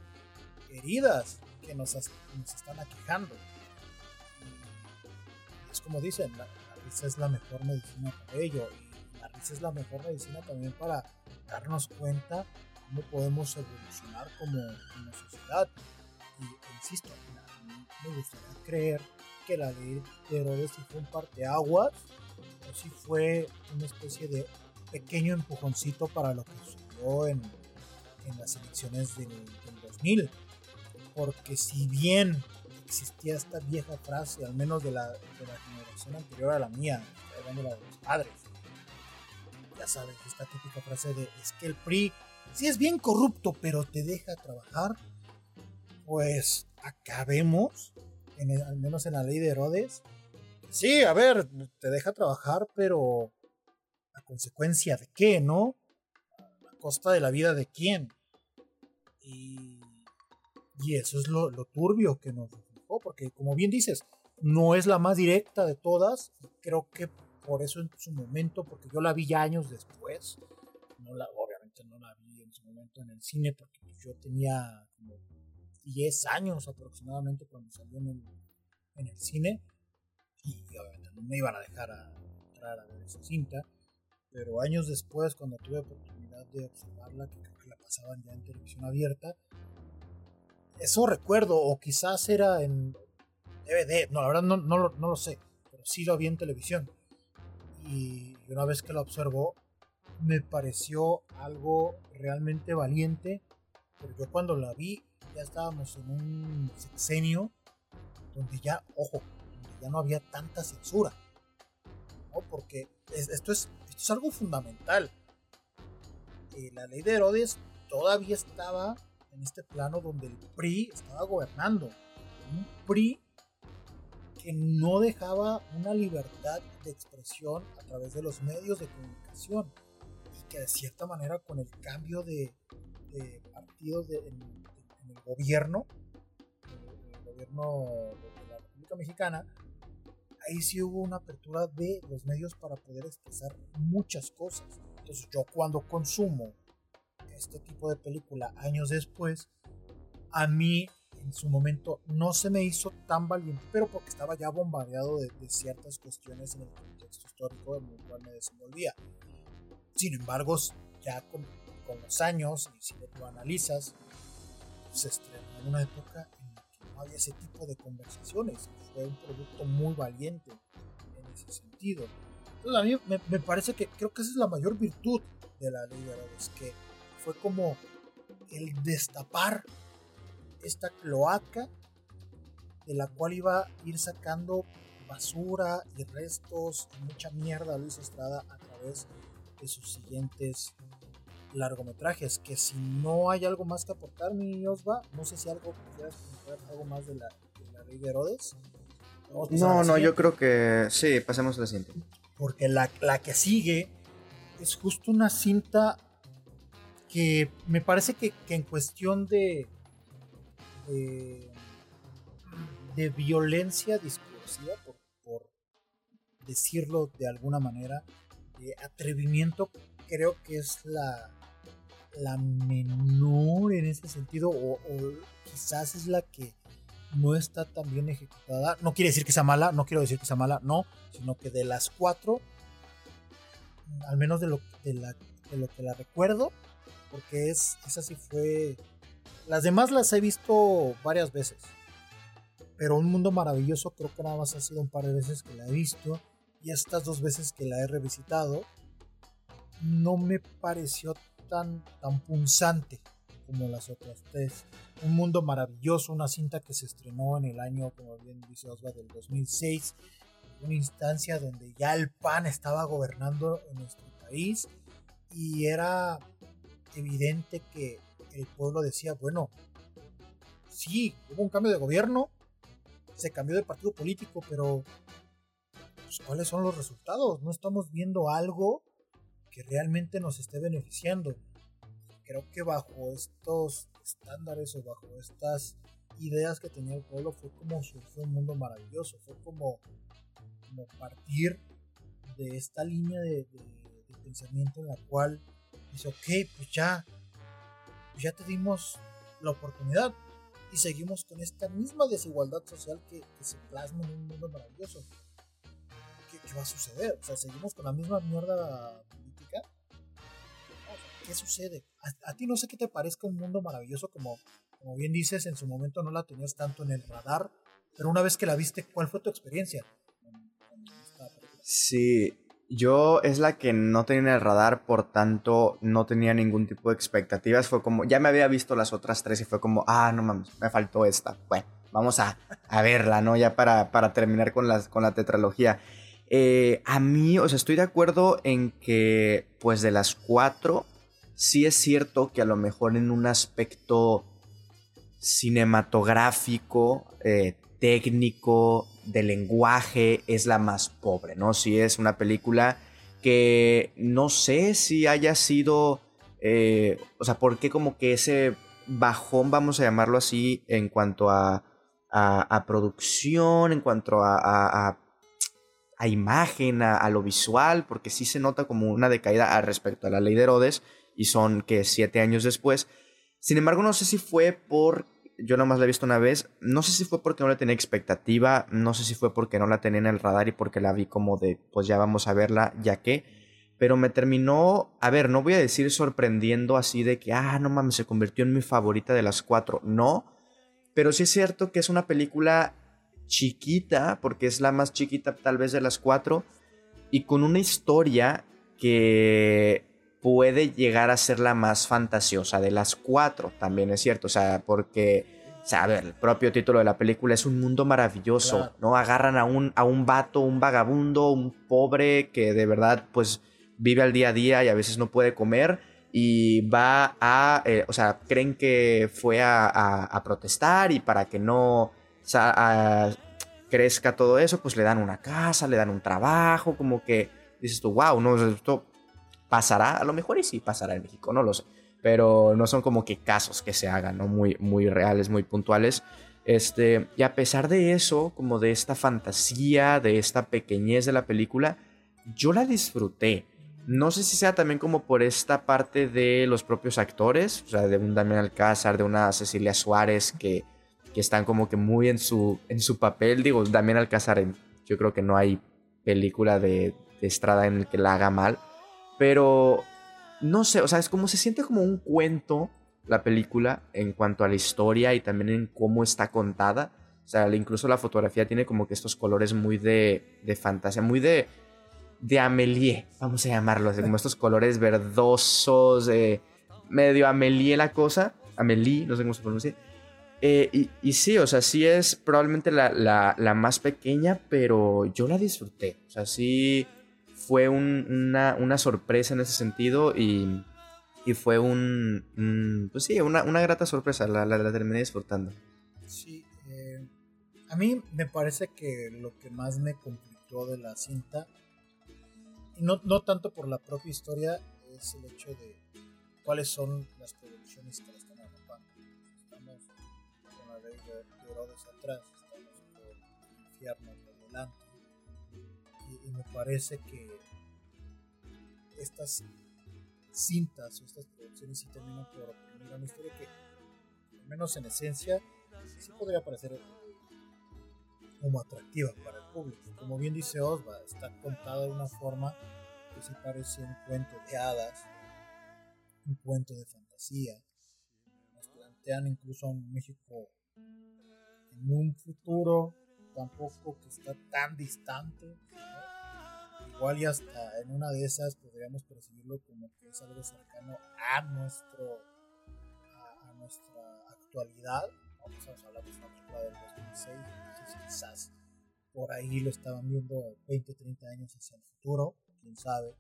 heridas que nos, están aquejando. Y es como dicen, la, risa es la mejor medicina para ello. Y la risa es la mejor medicina también para darnos cuenta cómo podemos evolucionar como, sociedad. Y insisto, a mí me gustaría creer que la ley de Herodes fue un parteaguas, o si fue una especie de pequeño empujoncito para lo que sucedió en, en las elecciones del, 2000. Porque si bien existía esta vieja frase, al menos de la, de la generación anterior a la mía, hablando de los padres, ya sabes, esta típica frase de es que el PRI sí es bien corrupto, pero te deja trabajar, pues acabemos, en al menos en la ley de Herodes. Sí, a ver, te deja trabajar, pero a consecuencia de qué, ¿no? Costa de la vida de quién. Y, eso es lo, turbio que nos reflejó, porque como bien dices, no es la más directa de todas. Creo que por eso en su momento, porque yo la vi ya años después, no la, obviamente no la vi en su momento en el cine, porque yo tenía como 10 años aproximadamente cuando salió en el, en el cine, y obviamente no me iban a dejar entrar a ver esa cinta, pero años después, cuando tuve oportunidad de observarla, que creo que la pasaban ya en televisión abierta. Eso recuerdo, o quizás era en DVD, no, la verdad no, no, no lo sé, pero sí lo vi en televisión. Y una vez que la observó, me pareció algo realmente valiente, porque yo cuando la vi ya estábamos en un sexenio donde ya, ojo, donde ya no había tanta censura. ¿no? Porque esto, es, esto es algo fundamental la ley de Herodes todavía estaba en este plano donde el PRI estaba gobernando. Un PRI que no dejaba una libertad de expresión a través de los medios de comunicación y que de cierta manera con el cambio de, de partidos en, el gobierno, el, gobierno de la República Mexicana, ahí sí hubo una apertura de los medios para poder expresar muchas cosas. Entonces yo cuando consumo este tipo de película años después, a mí en su momento no se me hizo tan valiente, pero porque estaba ya bombardeado de, ciertas cuestiones en el contexto histórico en el cual me desenvolvía. Sin embargo, ya con, con los años, y si lo analizas, se estrenó en una época no había ese tipo de conversaciones. Fue un producto muy valiente en ese sentido. Entonces a mí me, parece que creo que esa es la mayor virtud de la ley de Herodes, que fue como el destapar esta cloaca de la cual iba a ir sacando basura y restos y mucha mierda Luis Estrada a través de sus siguientes largometrajes. Que si no hay algo más que aportar, mi Osva, no sé si algo quieras comentar algo más de la, ley de Herodes. No, no, yo creo que sí, pasemos a la siguiente. Porque la, la que sigue es justo una cinta que me parece que en cuestión de, de, violencia discursiva, por, decirlo de alguna manera, de atrevimiento, creo que es la, la menor en ese sentido, o, quizás es la que no está tan bien ejecutada. No quiere decir que sea mala, no quiero decir que sea mala, no, sino que de las cuatro, al menos de lo, de lo que la recuerdo, porque es, esa sí fue las demás las he visto varias veces. Pero Un Mundo Maravilloso creo que nada más ha sido un par de veces que la he visto. Y estas dos veces que la he revisitado, no me pareció tan, tan punzante como las otras tres. Un Mundo Maravilloso, una cinta que se estrenó en el año, como bien dice Osva, del 2006. Una instancia donde ya el PAN estaba gobernando en nuestro país. Y era evidente que el pueblo decía, bueno, sí, hubo un cambio de gobierno, se cambió de partido político, pero pues, ¿cuáles son los resultados? No estamos viendo algo que realmente nos esté beneficiando. Creo que bajo estos estándares o bajo estas ideas que tenía el pueblo fue como surgió un mundo maravilloso, fue como, como partir de esta línea de, pensamiento en la cual dice, ok, pues ya ya te dimos la oportunidad y seguimos con esta misma desigualdad social que, se plasma en un mundo maravilloso. ¿Qué, va a suceder? O sea, seguimos con la misma mierda. ¿Qué sucede? A, ti no sé qué te parezca un mundo maravilloso como, como bien dices, en su momento no la tenías tanto en el radar, pero una vez que la viste, ¿cuál fue tu experiencia? Sí, yo es la que no tenía en el radar, por tanto no tenía ningún tipo de expectativas. Fue como, ya me había visto las otras tres y fue como, ah, no mames, me faltó esta. Bueno, vamos a, a verla, ¿no? Ya para, para terminar con, las, con la tetralogía. Eh, a mí, o sea, estoy de acuerdo en que, pues de las cuatro, sí es cierto que a lo mejor en un aspecto cinematográfico, eh, técnico, de lenguaje es la más pobre, ¿no? Si es una película que no sé si haya sido, eh, o sea, ¿por qué como que ese bajón, vamos a llamarlo así, en cuanto a, a, producción, en cuanto a, a, imagen, a, lo visual, porque sí se nota como una decaída respecto a la ley de Herodes, y son que siete años después. Sin embargo, no sé si fue por yo nomás la he visto una vez. No sé si fue porque no le tenía expectativa, no sé si fue porque no la tenía en el radar y porque la vi como de, pues ya vamos a verla, ya que. Pero me terminó, a ver, no voy a decir sorprendiendo así de que, ah, no mames, se convirtió en mi favorita de las cuatro. No, pero sí es cierto que es una película chiquita, porque es la más chiquita tal vez de las cuatro, y con una historia que puede llegar a ser la más fantasiosa de las cuatro, también es cierto, o sea, porque, o sea, a ver, el propio título de la película es un mundo maravilloso, ¿no? Agarran a un, a un vato, un vagabundo, un pobre que de verdad, pues, vive al día a día y a veces no puede comer y va a, eh, o sea, creen que fue a, a, protestar y para que no crezca todo eso, pues le dan una casa, le dan un trabajo, como que dices tú, wow, no, esto pasará, a lo mejor y sí pasará en México, no lo sé, pero no son como que casos que se hagan, ¿no? Muy, muy reales, muy puntuales. Este, y a pesar de eso, como de esta fantasía, de esta pequeñez de la película, yo la disfruté. No sé si sea también como por esta parte de los propios actores, o sea, de un Damián Alcázar, de una Cecilia Suárez, que, que están como que muy en su, en su papel. Digo, Damián Alcázar, yo creo que no hay película de, de Estrada en el que la haga mal, pero no sé, o sea, es como se siente como un cuento la película en cuanto a la historia y también en cómo está contada. O sea, incluso la fotografía tiene como que estos colores muy de, de fantasía, muy de de Amelie, vamos a llamarlo, así como estos colores verdosos, eh, medio Amelie la cosa, Amelie, no sé cómo se pronuncia. Eh, y, sí, o sea, sí es probablemente la, más pequeña, pero yo la disfruté. O sea, sí fue una, sorpresa en ese sentido y, fue un, pues sí, una, grata sorpresa, la, la, terminé disfrutando. Sí, eh, a mí me parece que lo que más me complicó de la cinta no, no tanto por la propia historia, es el hecho de cuáles son las producciones que la están agrupando. Estamos con la ley de Herodes atrás, me parece que estas cintas o estas producciones sí terminan por oprimir una historia que, al menos en esencia, sí podría parecer como atractiva para el público. Como bien dice Osva, está contada de una forma que se parece un cuento de hadas, un cuento de fantasía. Nos plantean incluso a un México en un futuro tampoco que está tan distante. Igual y hasta en una de esas podríamos percibirlo como que es algo cercano a nuestro a, nuestra actualidad. Vamos a hablar de una película del 2006 quizás por ahí lo estaban viendo 20, 30 años hacia el futuro, quién sabe.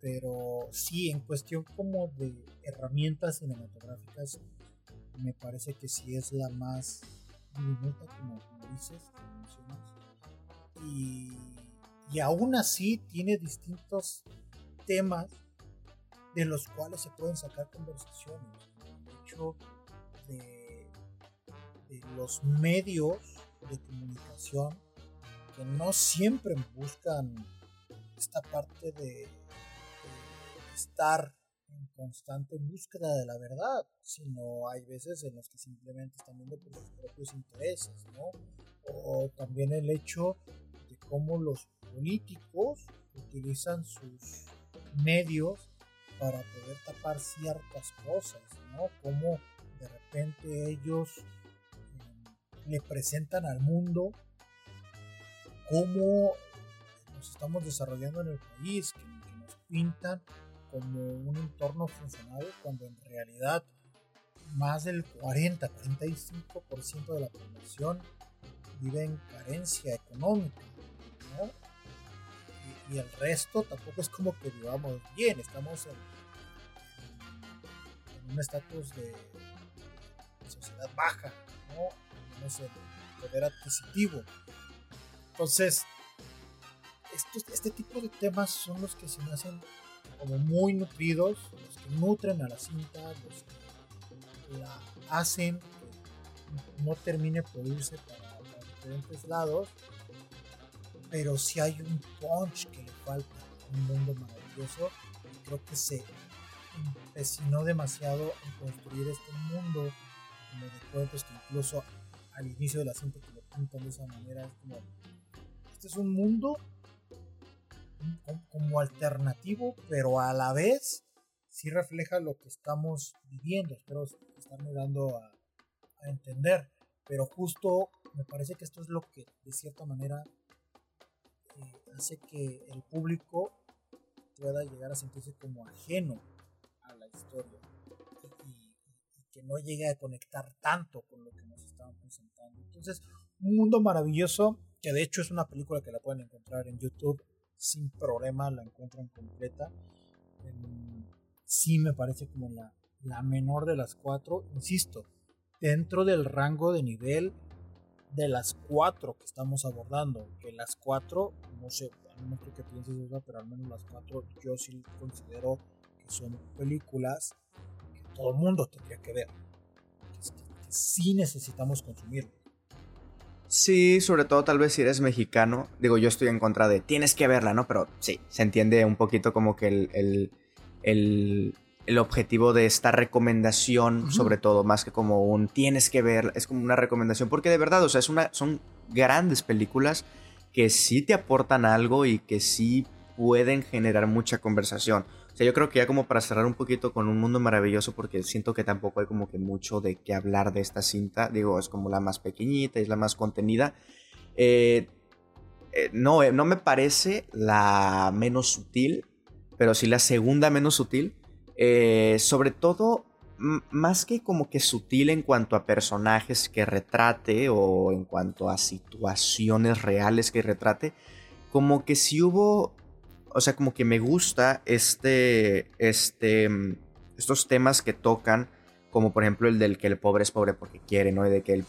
Pero sí, en cuestión como de herramientas cinematográficas, me parece que sí es la más diminuta, como, dices, como mencionas. Y, y aún así tiene distintos temas de los cuales se pueden sacar conversaciones. El hecho de, de los medios de comunicación que no siempre buscan esta parte de, estar en constante búsqueda de la verdad, sino hay veces en los que simplemente están viendo por sus propios intereses, ¿no? O también el hecho de cómo los políticos utilizan sus medios para poder tapar ciertas cosas, ¿no? Como de repente ellos le presentan al mundo cómo nos estamos desarrollando en el país, que, nos pintan como un entorno funcional cuando en realidad más del 40, 45% de la población vive en carencia económica. Y, el resto tampoco es como que vivamos bien, estamos en, un estatus de sociedad baja, ¿no? el poder adquisitivo. Entonces, este tipo de temas son los que se me hacen como muy nutridos, los que nutren a la cinta, los que la hacen que no termine por irse para, diferentes lados, pero si hay un punch que le falta un mundo maravilloso creo que se empecinó demasiado en construir este mundo como de cuentos que incluso al inicio de la cinta que lo pintan de esa manera. Es como, este es un mundo como alternativo, pero a la vez sí refleja lo que estamos viviendo. Espero estarme dando a, entender. Pero justo me parece que esto es lo que de cierta manera hace que el público pueda llegar a sentirse como ajeno a la historia que no llegue a conectar tanto con lo que nos estaban presentando. Entonces, un mundo maravilloso, que de hecho es una película que la pueden encontrar en YouTube sin problema, la encuentran completa. sí me parece como la, la menor de las cuatro, insisto, dentro del rango de nivel de las cuatro que estamos abordando, que las cuatro, no sé, no creo que pienses eso, pero al menos las cuatro yo sí considero que son películas todo el mundo tendría que ver. Que, sí necesitamos consumirlo. Sí, sobre todo tal vez si eres mexicano. Digo, yo estoy en contra de tienes que verla, ¿no? Pero sí, se entiende un poquito como que el, el, el objetivo de esta recomendación, sobre todo, más que como un tienes que ver, es como una recomendación, porque de verdad, o sea, es una, son grandes películas que sí te aportan algo y que sí pueden generar mucha conversación. O sea, yo creo que ya como para cerrar un poquito con Un Mundo Maravilloso, porque siento que tampoco hay como que mucho de qué hablar de esta cinta. Digo, es como la más pequeñita, es la más contenida. Eh, eh, no, eh, no me parece la menos sutil, pero sí la segunda menos sutil. Sobre todo, más que como que sutil en cuanto a personajes que retrate o en cuanto a situaciones reales que retrate, como que si hubo o sea, como que me gusta este, este, mm, estos temas que tocan, como por ejemplo el del que el pobre es pobre porque quiere, ¿no? Y de que el,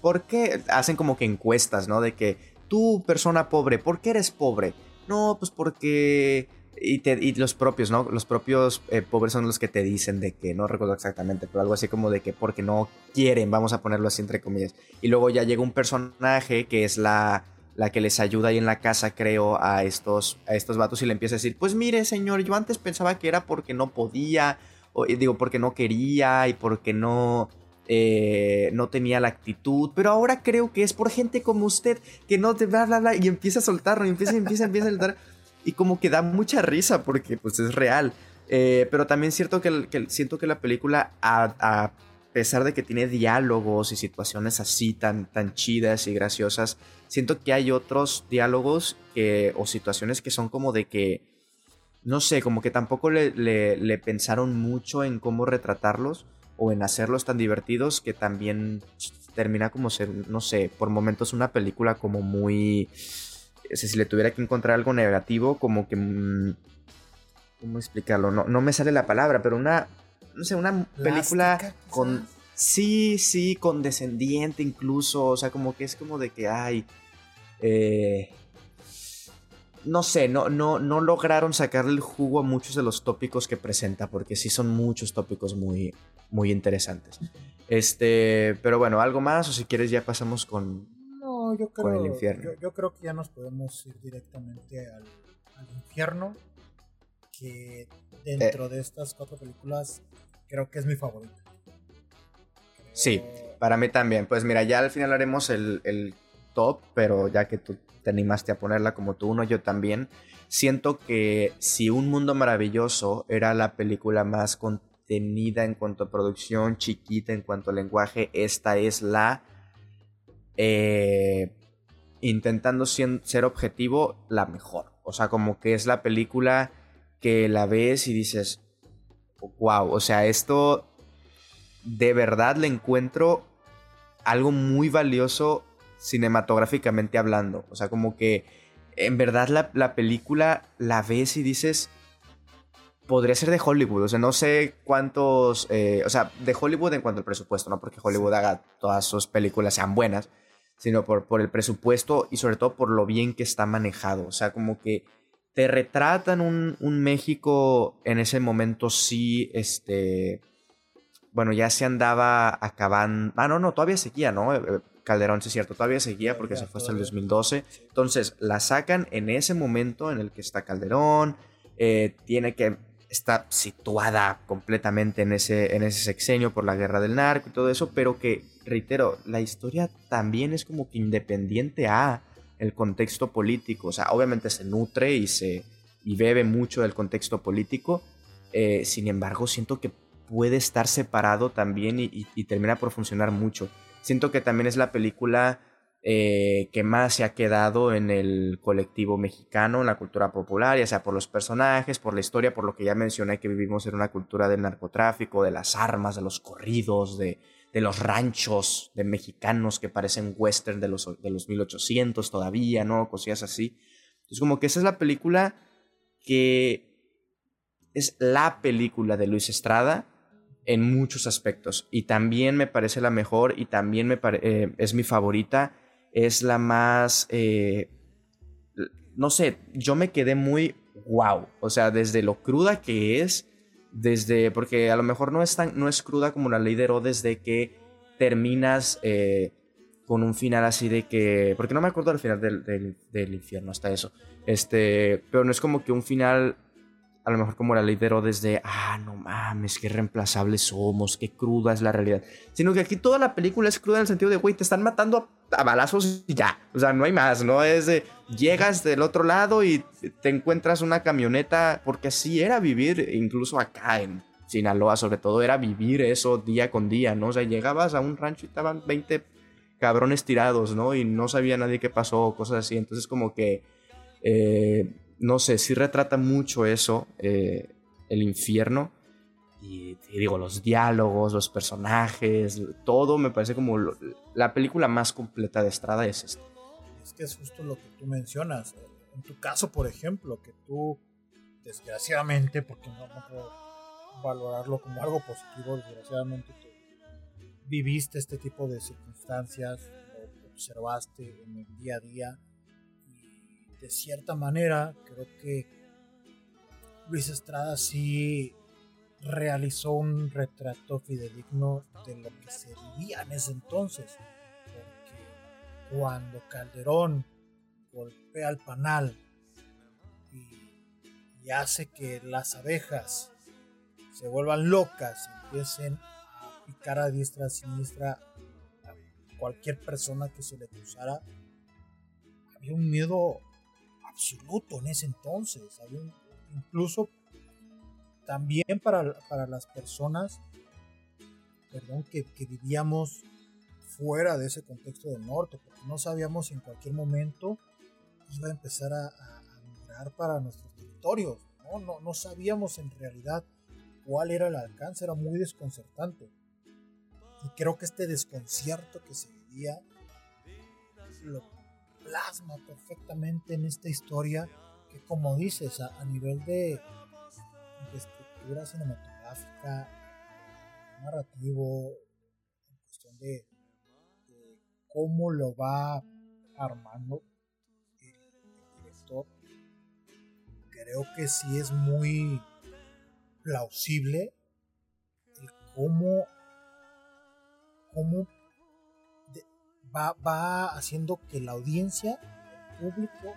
¿por qué hacen como que encuestas, ¿no? De que tú, persona pobre, ¿por qué eres pobre? No, pues porque... Y, los propios, ¿no? Los propios eh, pobres son los que te dicen de que, no recuerdo exactamente, pero algo así como de que porque no quieren, vamos a ponerlo así entre comillas. Y luego ya llega un personaje que es la la que les ayuda ahí en la casa, creo, a estos, a estos vatos y le empieza a decir, pues mire, señor, yo antes pensaba que era porque no podía, digo, porque no quería y porque no, eh, no tenía la actitud, pero ahora creo que es por gente como usted que no te bla, bla, bla, y empieza a soltarlo, y empieza, empieza, empieza a soltar, y como que da mucha risa porque pues es real. Eh, pero también cierto que, siento que la película, a, pesar de que tiene diálogos y situaciones así tan, tan chidas y graciosas, siento que hay otros diálogos o situaciones que son como de que, no sé, como que tampoco le, le, pensaron mucho en cómo retratarlos o en hacerlos tan divertidos que también termina como ser, no sé, por momentos una película como muy... Si le tuviera que encontrar algo negativo, como que... Mm, ¿Cómo explicarlo? No, no me sale la palabra, pero una... No sé, una película con Sí, sí, condescendiente incluso, o sea, como que es como de que, ay, eh, no sé, no, no, no lograron sacarle el jugo a muchos de los tópicos que presenta, porque sí son muchos tópicos muy, muy interesantes. Este, pero bueno, algo más, o si quieres ya pasamos con, no, yo creo, el infierno. Yo, creo que ya nos podemos ir directamente al, infierno, que dentro eh. de estas cuatro películas creo que es mi favorita. Sí, para mí también. Pues mira, ya al final haremos el, top, pero ya que tú te animaste a ponerla como tú uno, yo también. Siento que si Un Mundo Maravilloso era la película más contenida en cuanto a producción, chiquita en cuanto a lenguaje, esta es la... Eh, intentando ser objetivo, la mejor. O sea, como que es la película que la ves y dices, wow, o sea, esto de verdad le encuentro algo muy valioso cinematográficamente hablando. O sea, como que en verdad la, película la ves y dices, podría ser de Hollywood. O sea, no sé cuántos. Eh, o sea, de Hollywood en cuanto al presupuesto, no porque Hollywood haga todas sus películas sean buenas, sino por, por el presupuesto y sobre todo por lo bien que está manejado. O sea, como que te retratan un, un México en ese momento sí, este bueno, ya se andaba acabando. Ah, no, no, todavía seguía, ¿no? Eh, eh, Calderón, sí es cierto, todavía seguía porque se fue hasta el 2012. Entonces, la sacan en ese momento en el que está Calderón, eh, tiene que. Está situada completamente en ese, en ese sexenio por la guerra del narco y todo eso, pero que, reitero, la historia también es como que independiente a el contexto político. O sea, obviamente se nutre y se y bebe mucho del contexto político. sin embargo, siento que puede estar separado también y, termina por funcionar mucho. Siento que también es la película eh, que más se ha quedado en el colectivo mexicano, en la cultura popular, ya sea por los personajes, por la historia, por lo que ya mencioné que vivimos en una cultura del narcotráfico, de las armas, de los corridos, de, de los ranchos de mexicanos que parecen western de los, de los 1800 todavía, ¿no? Cosillas así. Entonces como que esa es la película que es la película de Luis Estrada en muchos aspectos. Y también me parece la mejor y también me eh, es mi favorita. Es la más... Eh, no sé, yo me quedé muy wow. O sea, desde lo cruda que es, desde... Porque a lo mejor no es, tan, no es cruda como la ley de Herodes de que terminas... Eh, con un final así de que. Porque no me acuerdo del final del, del, del infierno, hasta eso. Este. Pero no es como que un final. A lo mejor como la ley de Herodes de. Ah, no mames, qué reemplazables somos, qué cruda es la realidad. Sino que aquí toda la película es cruda en el sentido de, güey, te están matando a, a balazos y ya. O sea, no hay más, ¿no? Es de. Llegas del otro lado y te encuentras una camioneta. Porque así era vivir, incluso acá en Sinaloa, sobre todo, era vivir eso día con día, ¿no? O sea, llegabas a un rancho y estaban 20 cabrones tirados, ¿no? Y no sabía nadie qué pasó, cosas así. Entonces como que, eh, no sé, sí retrata mucho eso, eh, el infierno. Y, y, digo, los diálogos, los personajes, todo me parece como lo, la película más completa de Estrada es esta. Es que es justo lo que tú mencionas. En tu caso, por ejemplo, que tú, desgraciadamente, porque no, no puedo valorarlo como algo positivo, desgraciadamente tú viviste este tipo de circunstancias, lo observaste en el día a día de cierta manera creo que Luis Estrada sí realizó un retrato fidedigno de lo que se vivía en ese entonces, porque cuando Calderón golpea el panal y, y hace que las abejas se vuelvan locas, empiecen picar a diestra, a siniestra a cualquier persona que se le cruzara. Había un miedo absoluto en ese entonces. Un, incluso también para, para, las personas perdón, que, que, vivíamos fuera de ese contexto del norte, porque no sabíamos si en cualquier momento iba a empezar a, a, a migrar para nuestros territorios. ¿no? No, no sabíamos en realidad cuál era el alcance, era muy desconcertante. Y creo que este desconcierto que se vivía lo plasma perfectamente en esta historia que como dices, a, nivel de, de, estructura cinematográfica, narrativo, en cuestión de, cómo lo va armando el, el director, creo que sí es muy plausible el cómo cómo va, haciendo que la audiencia, el público,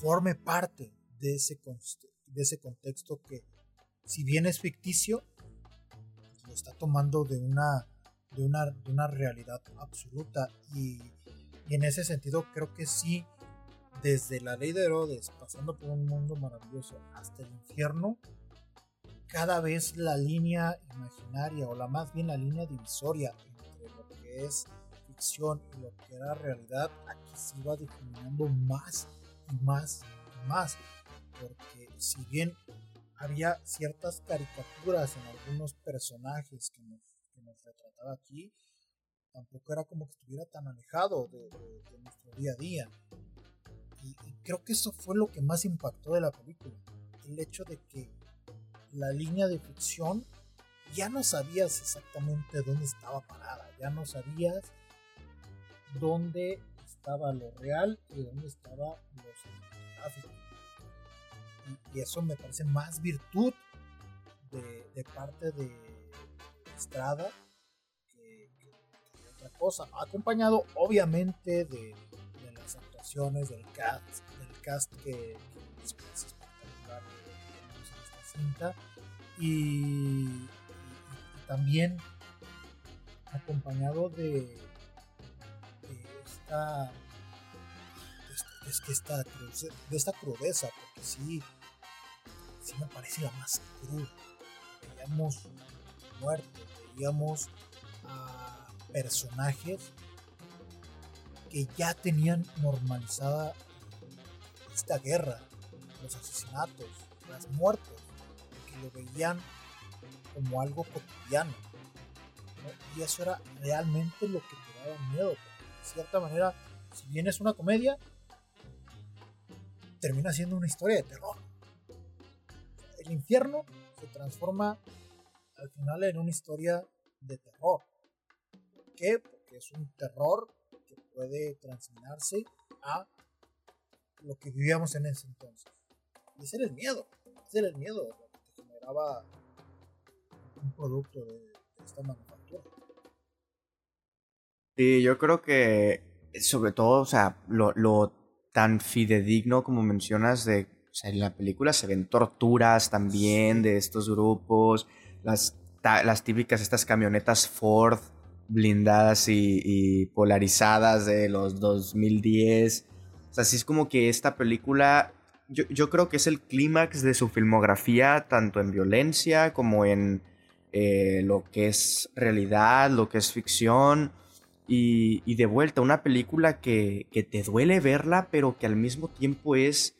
forme parte de ese, de ese contexto que, si bien es ficticio, lo está tomando de una, de una, de una realidad absoluta. Y, y en ese sentido creo que sí, desde la ley de Herodes, pasando por un mundo maravilloso hasta el infierno, cada vez la línea imaginaria o la más bien la línea divisoria entre lo que es ficción y lo que era realidad aquí se iba difuminando más y más y más porque si bien había ciertas caricaturas en algunos personajes que nos, que nos retrataba aquí tampoco era como que estuviera tan alejado de, de, de nuestro día a día. Y, y creo que eso fue lo que más impactó de la película el hecho de que la línea de ficción, ya no sabías exactamente dónde estaba parada, ya no sabías dónde estaba lo real y dónde estaba lo cinematográfico. Y, eso me parece más virtud de, parte de Estrada que, que, otra cosa. Acompañado obviamente de, las actuaciones del cast, del cast que, que es espectacular cinta y, y, también acompañado de, esta es que esta de esta crudeza porque sí sí me parece la más cruda veíamos muertos veíamos a personajes que ya tenían normalizada esta guerra los asesinatos las muertes lo veían como algo cotidiano. ¿no? Y eso era realmente lo que te daba miedo. Cierta manera, si bien es una comedia, termina siendo una historia de terror. El infierno se transforma al final en una historia de terror. ¿Por qué? Porque es un terror que puede transminarse a lo que vivíamos en ese entonces. Y ese era el miedo. Ese era el miedo generaba un producto de, de esta manufactura. Sí, yo creo que sobre todo, o sea, lo, lo tan fidedigno como mencionas de, o sea, en la película se ven torturas también de estos grupos, las, las típicas estas camionetas Ford blindadas y, polarizadas de los 2010. O sea, sí es como que esta película, yo, yo creo que es el clímax de su filmografía, tanto en violencia como en eh, lo que es realidad, lo que es ficción. Y, de vuelta, una película que, que, te duele verla, pero que al mismo tiempo es,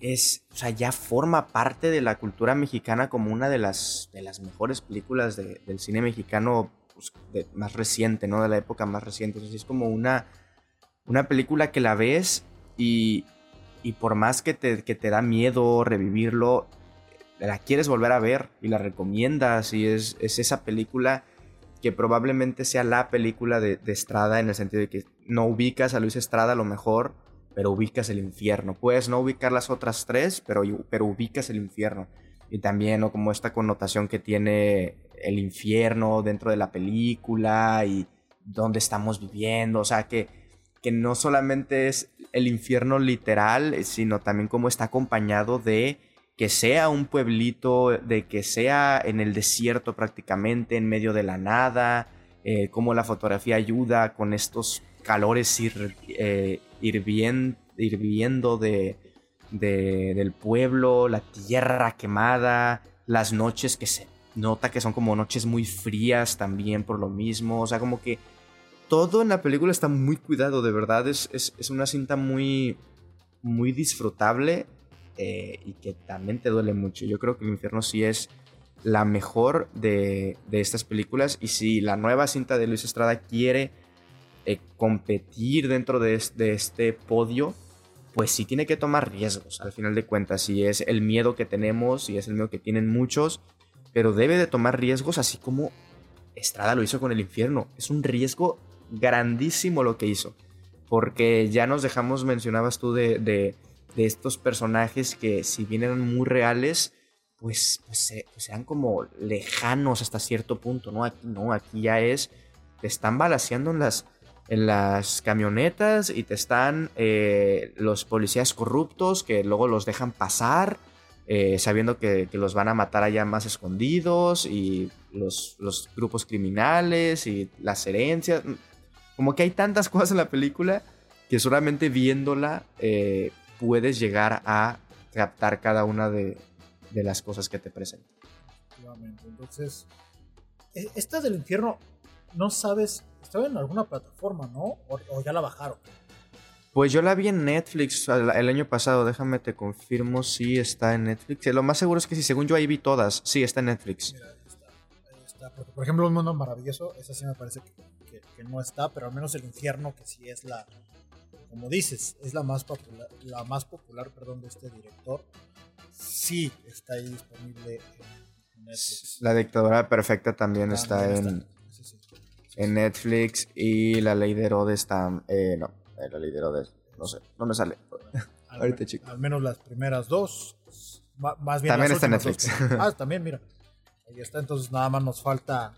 es, o sea, ya forma parte de la cultura mexicana como una de las, de las mejores películas del cine mexicano pues, más reciente, ¿no? De la época más reciente. Entonces es como una, una película que la ves y, y por más que te, que te da miedo revivirlo, la quieres volver a ver y la recomiendas y es, es esa película que probablemente sea la película de, Estrada en el sentido de que no ubicas a Luis Estrada a lo mejor, pero ubicas el infierno. Puedes no ubicar las otras tres, pero, pero ubicas el infierno. Y también, ¿no? Como esta connotación que tiene el infierno dentro de la película y dónde estamos viviendo. O sea, que, que no solamente es el infierno literal, sino también como está acompañado de que sea un pueblito, de que sea en el desierto prácticamente, en medio de la nada, eh, cómo la fotografía ayuda con estos calores eh, hirviendo de, del pueblo, la tierra quemada, las noches que se nota que son como noches muy frías también por lo mismo, o sea, como que todo en la película está muy cuidado, de verdad, es, es una cinta muy, muy disfrutable eh, y que también te duele mucho. Yo creo que El infierno sí es la mejor de, estas películas y si la nueva cinta de Luis Estrada quiere eh, competir dentro de, este podio, pues sí tiene que tomar riesgos, al final de cuentas, si es el miedo que tenemos, si es el miedo que tienen muchos, pero debe de tomar riesgos así como Estrada lo hizo con el infierno. Es un riesgo grandísimo lo que hizo, porque ya nos dejamos, mencionabas tú, de de estos personajes que si bien eran muy reales, pues, pues, pues, eran como lejanos hasta cierto punto, ¿no? Aquí no, aquí ya es, te están balaseando en las, en las camionetas y te están eh, los policías corruptos que luego los dejan pasar, eh, sabiendo que, los van a matar allá más escondidos y los, los grupos criminales y las herencias. Como que hay tantas cosas en la película que solamente viéndola eh, puedes llegar a captar cada una de, las cosas que te presentan. Entonces, e, esta del infierno, no sabes, estaba en alguna plataforma, ¿no? O, ya la bajaron. Pues yo la vi en Netflix el, año pasado, déjame te confirmo si está en Netflix. Lo más seguro es que sí, según yo ahí vi todas, sí está en Netflix. Mira, está, por ejemplo, Un Mundo Maravilloso, esa sí me parece que, no está, pero al menos el infierno, que sí es la, como dices, es la más popular, la más popular perdón, de este director, sí está ahí disponible en Netflix. La dictadura perfecta también, está, en, en Netflix y la ley de Herodes está... Eh, no, eh, la ley de Herodes, no sé, no me sale. Al, Ahorita, chico. Al menos las primeras dos. Más bien también está en Netflix. ah, también, mira. Ahí está, entonces nada más nos falta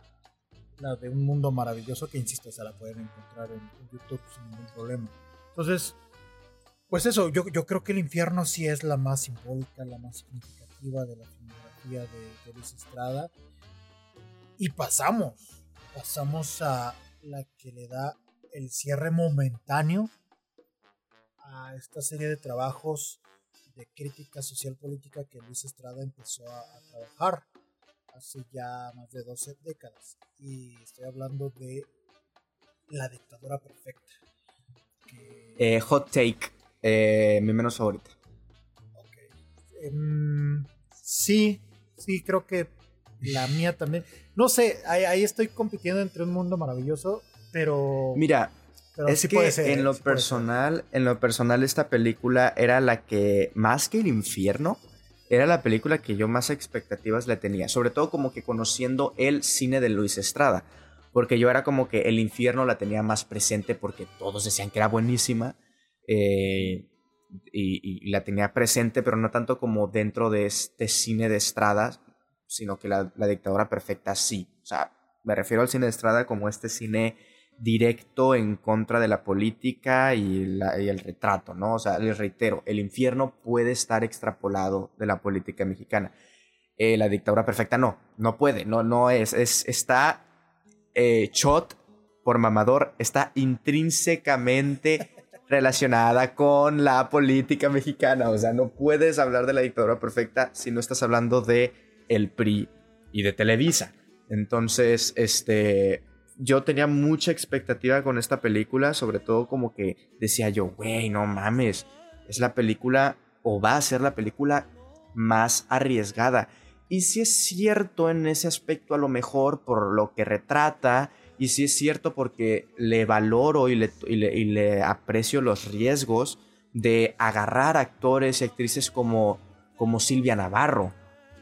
la de Un Mundo Maravilloso, que insisto, se la pueden encontrar en YouTube sin ningún problema. Entonces, pues eso, yo, creo que el infierno sí es la más simbólica, la más significativa de la filmografía de, Luis Estrada. Y pasamos, pasamos a la que le da el cierre momentáneo a esta serie de trabajos de crítica social política que Luis Estrada empezó a, a, trabajar hace ya más de 12 décadas. Y estoy hablando de La dictadura perfecta. Eh, hot take, eh, mi menos favorita. Em, sí, sí, creo que la mía también. No sé, ahí, estoy compitiendo entre un mundo maravilloso, pero. Mira, es que en lo personal, en lo personal, esta película era la que, más que el infierno, era la película que yo más expectativas le tenía. Sobre todo como que conociendo el cine de Luis Estrada porque yo era como que el infierno la tenía más presente porque todos decían que era buenísima eh, y, la tenía presente, pero no tanto como dentro de este cine de estrada, sino que la, dictadura perfecta sí. O sea, me refiero al cine de estrada como este cine directo en contra de la política y, el retrato, ¿no? O sea, les reitero, el infierno puede estar extrapolado de la política mexicana. Eh, la dictadura perfecta no, no puede, no, no es, es está eh, shot por mamador, está intrínsecamente relacionada con la política mexicana, o sea, no puedes hablar de la dictadura perfecta si no estás hablando de el PRI y de Televisa. Entonces, este, yo tenía mucha expectativa con esta película, sobre todo como que decía yo, güey, no mames, es la película o va a ser la película más arriesgada. Y si es cierto en ese aspecto a lo mejor por lo que retrata, y si es cierto porque le valoro y le, y le, aprecio los riesgos de agarrar actores y actrices como, como Silvia Navarro,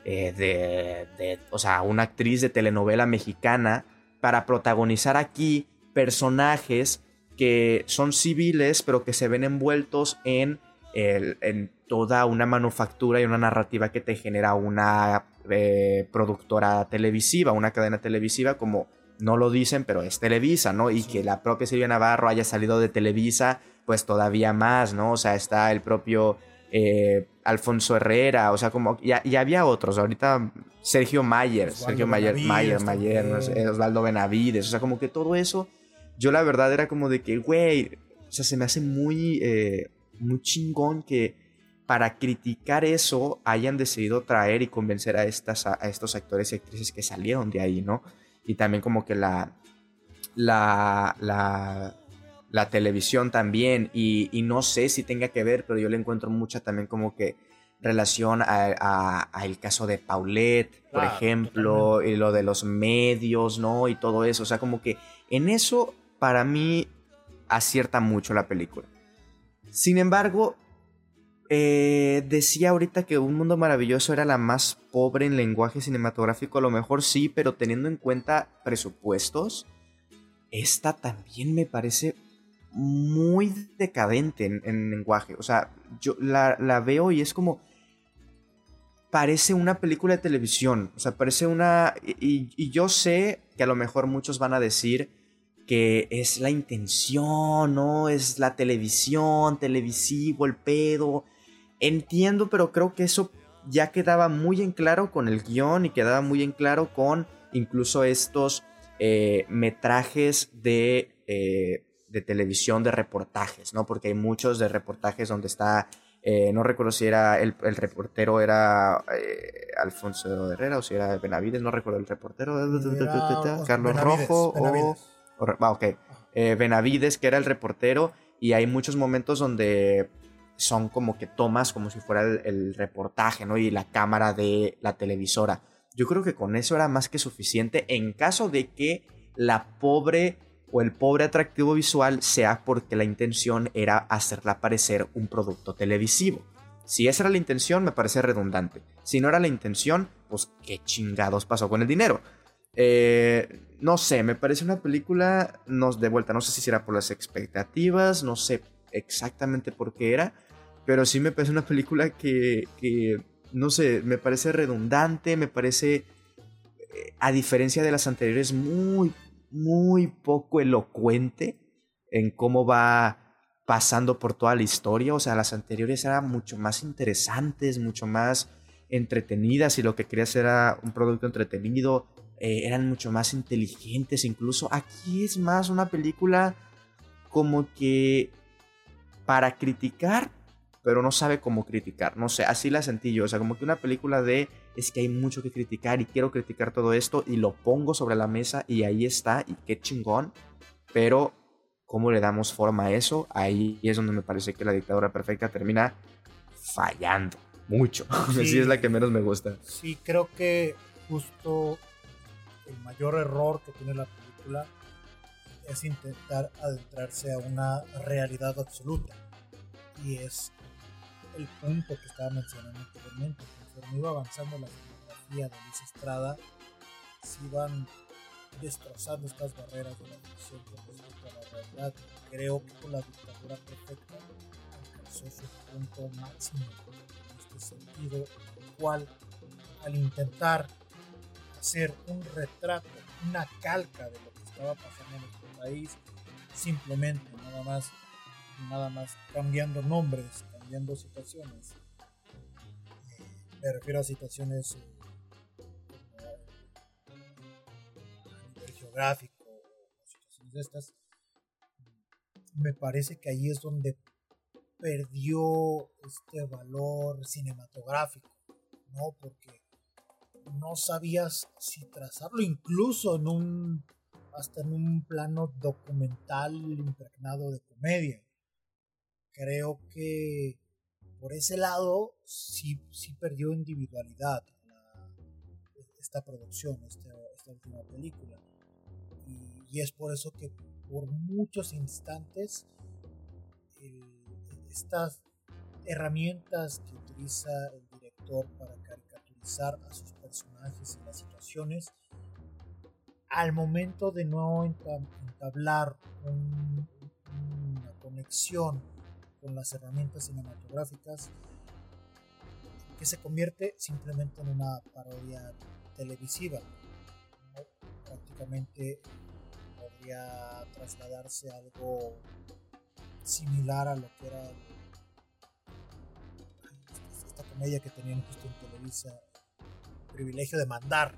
eh, de, de, o sea, una actriz de telenovela mexicana para protagonizar aquí personajes que son civiles, pero que se ven envueltos en, en toda una manufactura y una narrativa que te genera una eh, productora televisiva, una cadena televisiva, como no lo dicen, pero es Televisa, ¿no? Y que la propia Silvia Navarro haya salido de Televisa, pues todavía más, ¿no? O sea, está el propio eh, Alfonso Herrera, o sea, como, ya, había otros, ahorita Sergio Mayer, Sergio Mayer, Mayer, Mayer, Osvaldo Benavides, o sea, como que todo eso, yo la verdad era como de que, güey, o sea, se me hace muy, eh, muy chingón que para criticar eso hayan decidido traer y convencer a, estas, a estos actores y actrices que salieron de ahí, ¿no? Y también como que la, la, la, la televisión también, y, y, no sé si tenga que ver, pero yo le encuentro mucha también como que relación a, el caso de Paulette, por ejemplo, y lo de los medios, ¿no? Y todo eso. O sea, como que en eso, para mí, acierta mucho la película. Sin embargo, eh, decía ahorita que Un Mundo Maravilloso era la más pobre en lenguaje cinematográfico. A lo mejor sí, pero teniendo en cuenta presupuestos, esta también me parece muy decadente en, lenguaje. O sea, yo la, la veo y es como parece una película de televisión. O sea, parece una... Y, yo sé que a lo mejor muchos van a decir que es la intención, ¿no? Es la televisión, televisivo, el pedo. Entiendo, pero creo que eso ya quedaba muy en claro con el guion y quedaba muy en claro con incluso estos eh, metrajes de, eh, de televisión, de reportajes, ¿no? Porque hay muchos de reportajes donde está eh, no recuerdo si era el, reportero era Alfonso Herrera o si era Benavides, no recuerdo el reportero. Carlos Rojo o... Ah, ok. Eh, Benavides, que era el reportero, y hay muchos momentos donde son como que tomas como si fuera el, reportaje, ¿no? Y la cámara de la televisora. Yo creo que con eso era más que suficiente en caso de que la pobre o el pobre atractivo visual sea porque la intención era hacerla parecer un producto televisivo. Si esa era la intención, me parece redundante. Si no era la intención, pues qué chingados pasó con el dinero. Eh, no sé, me parece una película nos de vuelta. No sé si será por las expectativas, no sé exactamente por qué era, pero sí me parece una película que, que no sé, me parece redundante, me parece, eh, a diferencia de las anteriores, muy, muy poco elocuente en cómo va pasando por toda la historia. O sea, las anteriores eran mucho más interesantes, mucho más entretenidas y lo que querías era un producto entretenido. Eh, eran mucho más inteligentes incluso. Aquí es más una película como que para criticar, pero no sabe cómo criticar. No sé, así la sentí yo. O sea, como que una película de es que hay mucho que criticar y quiero criticar todo esto y lo pongo sobre la mesa y ahí está y qué chingón. Pero cómo le damos forma a eso, ahí es donde me parece que la dictadura perfecta termina fallando mucho. Sí, es la que menos me gusta. Sí, creo que justo el mayor error que tiene la película es intentar adentrarse a una realidad absoluta. Y es el punto que estaba mencionando anteriormente conforme iba avanzando la fotografía de Luis Estrada, se iban destrozando estas barreras de la ficción con respecto la realidad. Creo que con la dictadura perfecta alcanzó su punto máximo en este sentido, el cual al intentar hacer un retrato, una calca de lo que estaba pasando en nuestro país, simplemente nada más, nada más cambiando nombres, situaciones. Eh, me refiero a situaciones eh, a nivel geográfico o situaciones de estas. Me parece que ahí es donde perdió este valor cinematográfico, ¿no? Porque no sabías si trazarlo incluso en un hasta en un plano documental impregnado de comedia. Creo que por ese lado sí, sí perdió individualidad esta producción, esta, esta última película. Y, es por eso que por muchos instantes estas herramientas que utiliza el director para caricaturizar a sus personajes y las situaciones, al momento de no entablar un, una conexión con las herramientas cinematográficas, que se convierte simplemente en una parodia televisiva. Prácticamente podría trasladarse algo similar a lo que era esta comedia que tenían justo en Televisa, el privilegio de mandar,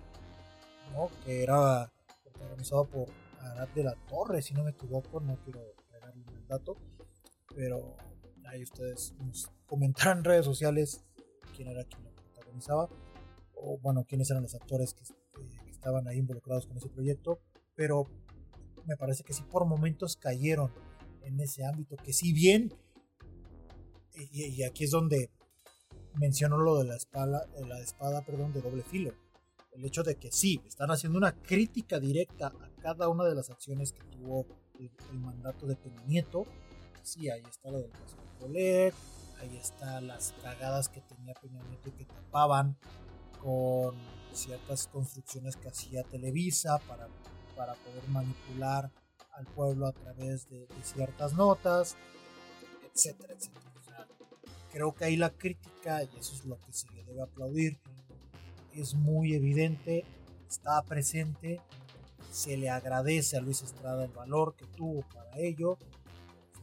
¿no? que era protagonizado por Arad de la Torre, si no me equivoco, no quiero pegarle el dato, pero ahí ustedes nos comentarán en redes sociales quién era quien lo protagonizaba, o bueno, quiénes eran los actores que, estaban ahí involucrados con ese proyecto, pero me parece que sí por momentos cayeron en ese ámbito, que si bien, y, aquí es donde menciono lo de la espada, la espada perdón, de doble filo, el hecho de que sí, están haciendo una crítica directa a cada una de las acciones que tuvo el, el mandato de Peña Nieto, sí, ahí está lo del caso Colet, ahí está las cagadas que tenía Peña Nieto y que tapaban con ciertas construcciones que hacía Televisa para, para poder manipular al pueblo a través de, de ciertas notas, etcétera, etcétera. O sea, creo que ahí la crítica, y eso es lo que se le debe aplaudir, es muy evidente, está presente, se le agradece a Luis Estrada el valor que tuvo para ello.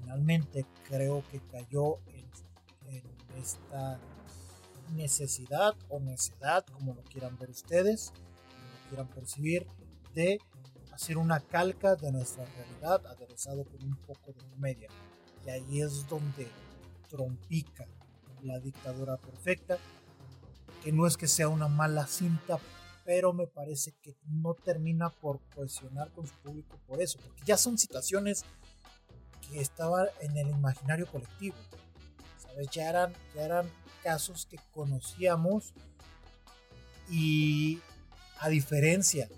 Finalmente creo que cayó en, en esta necesidad o necedad, como lo quieran ver ustedes, como lo quieran percibir, de hacer una calca de nuestra realidad aderezado con un poco de comedia. Y ahí es donde trompica la dictadura perfecta, que no es que sea una mala cinta, pero me parece que no termina por cohesionar con su público por eso, porque ya son situaciones que estaban en el imaginario colectivo. ¿Sabes? Ya eran, ya eran casos que conocíamos y a diferencia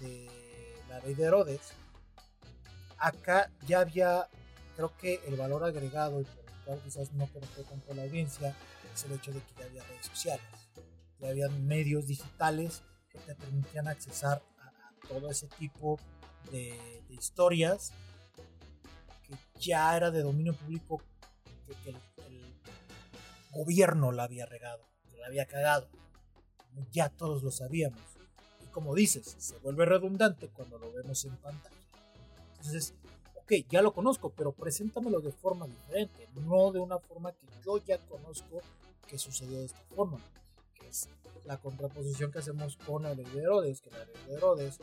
de la ley de Herodes, acá ya había, creo que el valor agregado y por el cual quizás no conectó tanto la audiencia es el hecho de que ya había redes sociales, ya había medios digitales que te permitían accesar a, a todo ese tipo de, de, historias que ya era de dominio público que, que el, el, gobierno la había regado, que la había cagado. Ya todos lo sabíamos. Y como dices, se vuelve redundante cuando lo vemos en pantalla. Entonces, ok, ya lo conozco, pero preséntamelo de forma diferente, no de una forma que yo ya conozco que sucedió de esta forma, que es la contraposición que hacemos con ley de Herodes, que la de Herodes,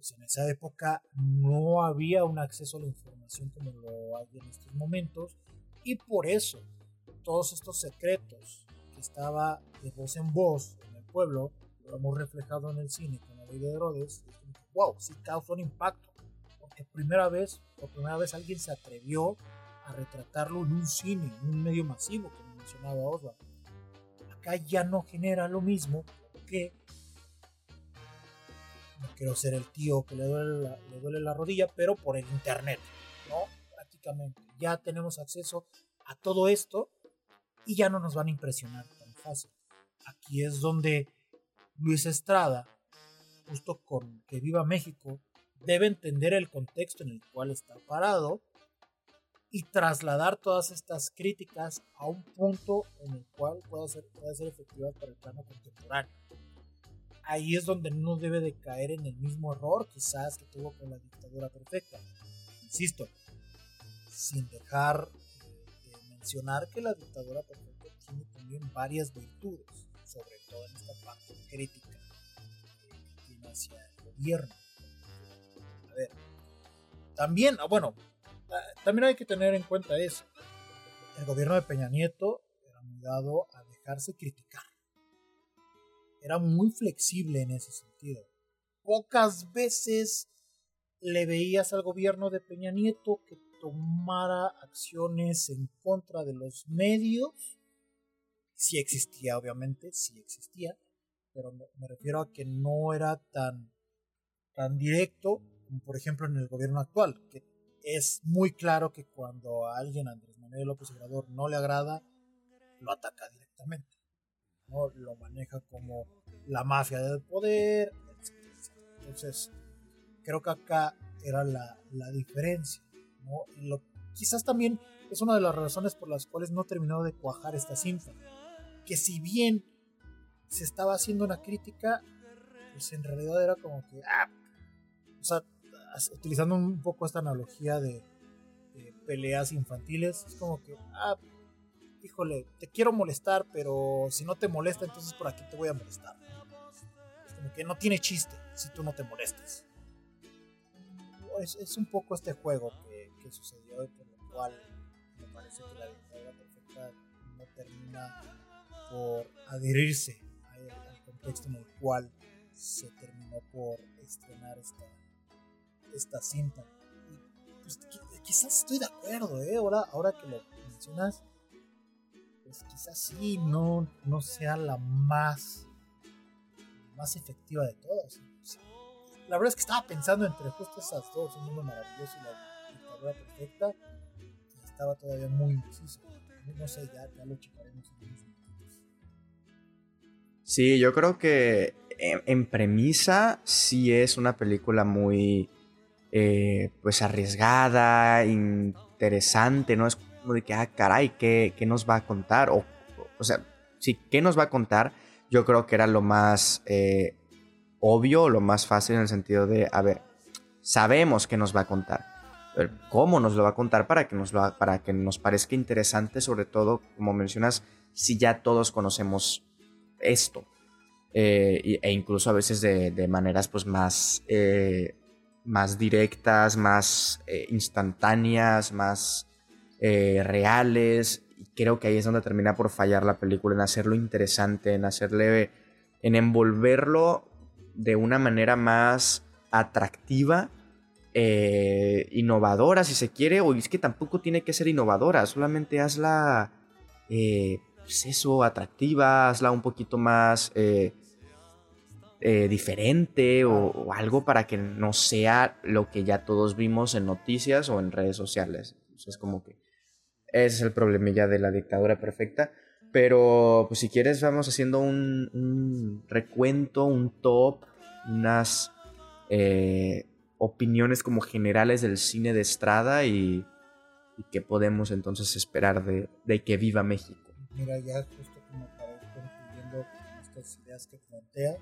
pues en esa época no había un acceso a la información como lo hay en estos momentos, y por eso todos estos secretos que estaba de voz en voz en el pueblo, lo hemos reflejado en el cine con la ley de Herodes, y wow, sí causa un impacto, porque primera vez, por primera vez alguien se atrevió a retratarlo en un cine, en un medio masivo, como mencionaba Oswald. Acá ya no genera lo mismo que quiero ser el tío que le duele la, le duele la rodilla, pero por el internet, ¿no? Prácticamente. Ya tenemos acceso a todo esto y ya no nos van a impresionar tan fácil. Aquí es donde Luis Estrada, justo con que viva México, debe entender el contexto en el cual está parado y trasladar todas estas críticas a un punto en el cual pueda ser, pueda ser efectiva para el plano contemporáneo. Ahí es donde no debe de caer en el mismo error quizás que tuvo con la dictadura perfecta. Insisto, sin dejar de mencionar que la dictadura perfecta tiene también varias virtudes, sobre todo en esta parte crítica que hacia el gobierno. A ver, también, ah, bueno, también hay que tener en cuenta eso. El gobierno de Peña Nieto era muy dado a dejarse criticar era muy flexible en ese sentido. Pocas veces le veías al gobierno de Peña Nieto que tomara acciones en contra de los medios. Sí existía, obviamente, sí existía, pero me, refiero a que no era tan, tan directo como por ejemplo en el gobierno actual, que es muy claro que cuando a alguien Andrés Manuel López Obrador no le agrada, lo ataca directamente. Lo maneja como la mafia del poder, Entonces, creo que acá era la, diferencia, lo, quizás también es una de las razones por las cuales no terminó de cuajar esta cinta. Que si bien se estaba haciendo una crítica, pues en realidad era como que, ah, o sea, utilizando un poco esta analogía de, de peleas infantiles, es como que, ah, híjole, te quiero molestar, pero si no te molesta, entonces por aquí te voy a molestar. Es como que no tiene chiste si tú no te molestas. Es, un poco este juego que, sucedió y por lo cual me parece que la dictadura perfecta no termina por adherirse al, contexto en el cual se terminó por estrenar esta, esta cinta. Pues, quizás estoy de acuerdo, ¿eh? ahora, ahora que lo mencionas, pues quizás sí no, no sea la más, más efectiva de todas. La verdad es que estaba pensando entre justo esas dos, un mundo maravilloso y la dictadura perfecta, estaba todavía muy indeciso. No sé, ya, ya lo checaremos en Sí, yo creo que en, premisa sí es una película muy eh, pues arriesgada, interesante, ¿no? De que, ah, caray, ¿qué, nos va a contar? O, o sea, sí, ¿qué nos va a contar? Yo creo que era lo más eh, obvio, lo más fácil en el sentido de, a ver, sabemos qué nos va a contar. Pero ¿Cómo nos lo va a contar para que nos, lo, para que nos parezca interesante? Sobre todo, como mencionas, si ya todos conocemos esto. Eh, e incluso a veces de, maneras pues más, eh, más directas, más instantáneas, más eh, reales. Y creo que ahí es donde termina por fallar la película, en hacerlo interesante, en hacerle, en envolverlo de una manera más atractiva, eh, innovadora si se quiere, o es que tampoco tiene que ser innovadora, solamente hazla, eh, pues eso, atractiva, hazla un poquito más diferente o, o, algo para que no sea lo que ya todos vimos en noticias o en redes sociales. es como que ese es el problemilla de la dictadura perfecta. Pero, pues si quieres, vamos haciendo un, recuento, un top, unas eh, opiniones como generales del cine de Estrada y, y qué podemos entonces esperar de, de, que viva México. Mira, ya justo como para ir estas ideas que planteas,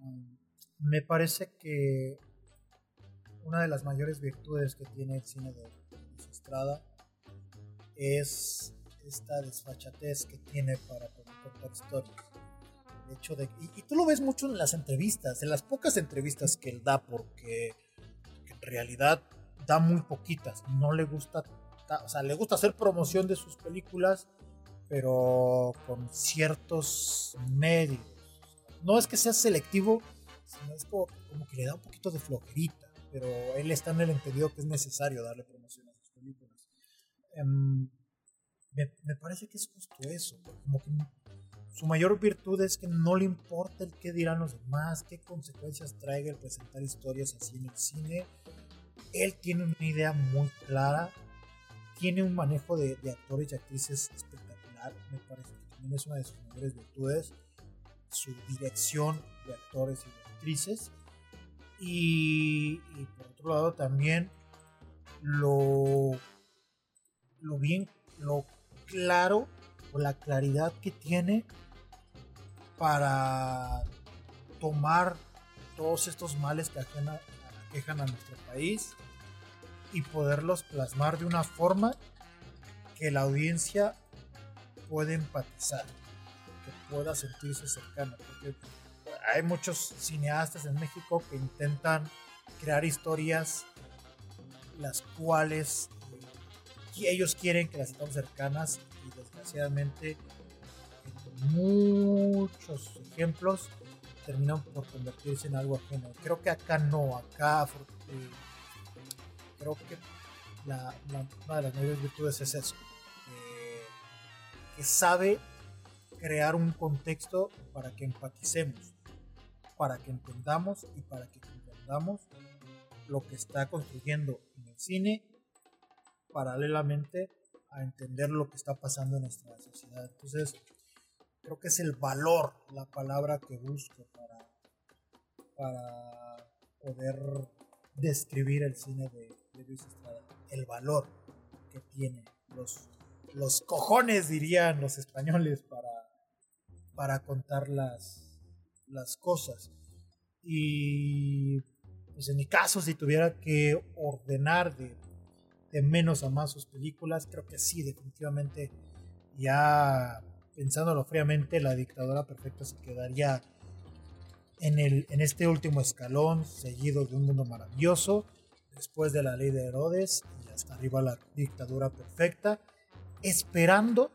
um, me parece que una de las mayores virtudes que tiene el cine de, de Estrada es esta desfachatez que tiene para contar historias. El hecho de, y, tú lo ves mucho en las entrevistas, en las pocas entrevistas que él da, porque en realidad da muy poquitas. No le gusta, o sea, le gusta hacer promoción de sus películas, pero con ciertos medios. No es que sea selectivo, sino es como, que le da un poquito de flojerita, pero él está en el entendido que es necesario darle promoción. Em, me, parece que es justo eso, como que su mayor virtud es que no le importa el qué dirán los demás, qué consecuencias traiga el presentar historias así en el cine. Él tiene una idea muy clara, tiene un manejo de, actores y actrices espectacular, me parece que también es una de sus mayores virtudes, su dirección de actores y de actrices. Y, y por otro lado también lo lo bien, lo claro o la claridad que tiene para tomar todos estos males que aquejan a nuestro país y poderlos plasmar de una forma que la audiencia pueda empatizar, que pueda sentirse cercana. Porque hay muchos cineastas en México que intentan crear historias las cuales ellos quieren que las sintamos cercanas y desgraciadamente en muchos ejemplos terminan por convertirse en algo ajeno. Creo que acá no, acá eh, creo que la, la- una de las mayores virtudes es eso, que- que sabe crear un contexto para que empaticemos, para que entendamos y para que comprendamos lo que está construyendo en el cine paralelamente a entender lo que está pasando en nuestra sociedad. Entonces, creo que es el valor la palabra que busco para, poder describir el cine de, de Luis Estrada. El valor que tiene, los, los cojones dirían los españoles para, para contar las, las cosas. Y pues en mi caso, si tuviera que ordenar de, de menos a más sus películas, creo que sí, definitivamente, ya pensándolo fríamente, La Dictadora Perfecta se quedaría en, el, en este último escalón, seguido de Un Mundo Maravilloso, después de La Ley de Herodes y hasta arriba La Dictadura Perfecta, esperando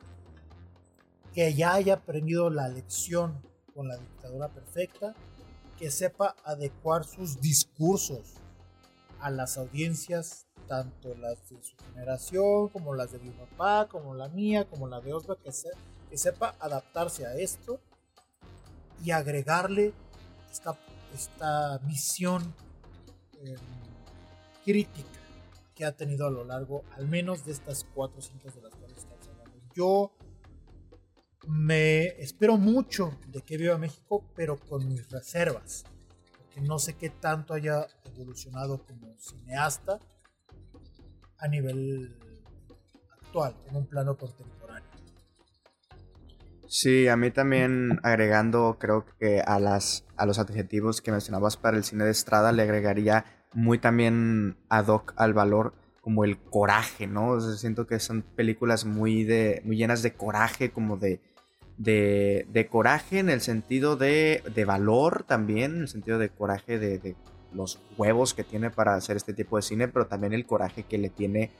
que ya haya aprendido la lección con La Dictadura Perfecta que sepa adecuar sus discursos a las audiencias, tanto las de su generación, como las de mi papá, como la mía, como la de Osva, que, se, que sepa adaptarse a esto y agregarle esta, esta visión eh, crítica que ha tenido a lo largo, al menos de estas cuatro cintas de las cuales estamos hablando. Yo me espero mucho de que viva México, pero con mis reservas, porque no sé qué tanto haya evolucionado como cineasta a nivel actual, en un plano contemporáneo. Sí, a mí también agregando, creo que a las a los adjetivos que mencionabas para el cine de Estrada le agregaría muy también ad hoc al valor como el coraje, ¿no? Siento que son películas muy de muy llenas de coraje, como de de, de coraje en el sentido de, de valor también, en el sentido de coraje de los huevos que tiene para hacer este tipo de cine, pero también el coraje que le tiene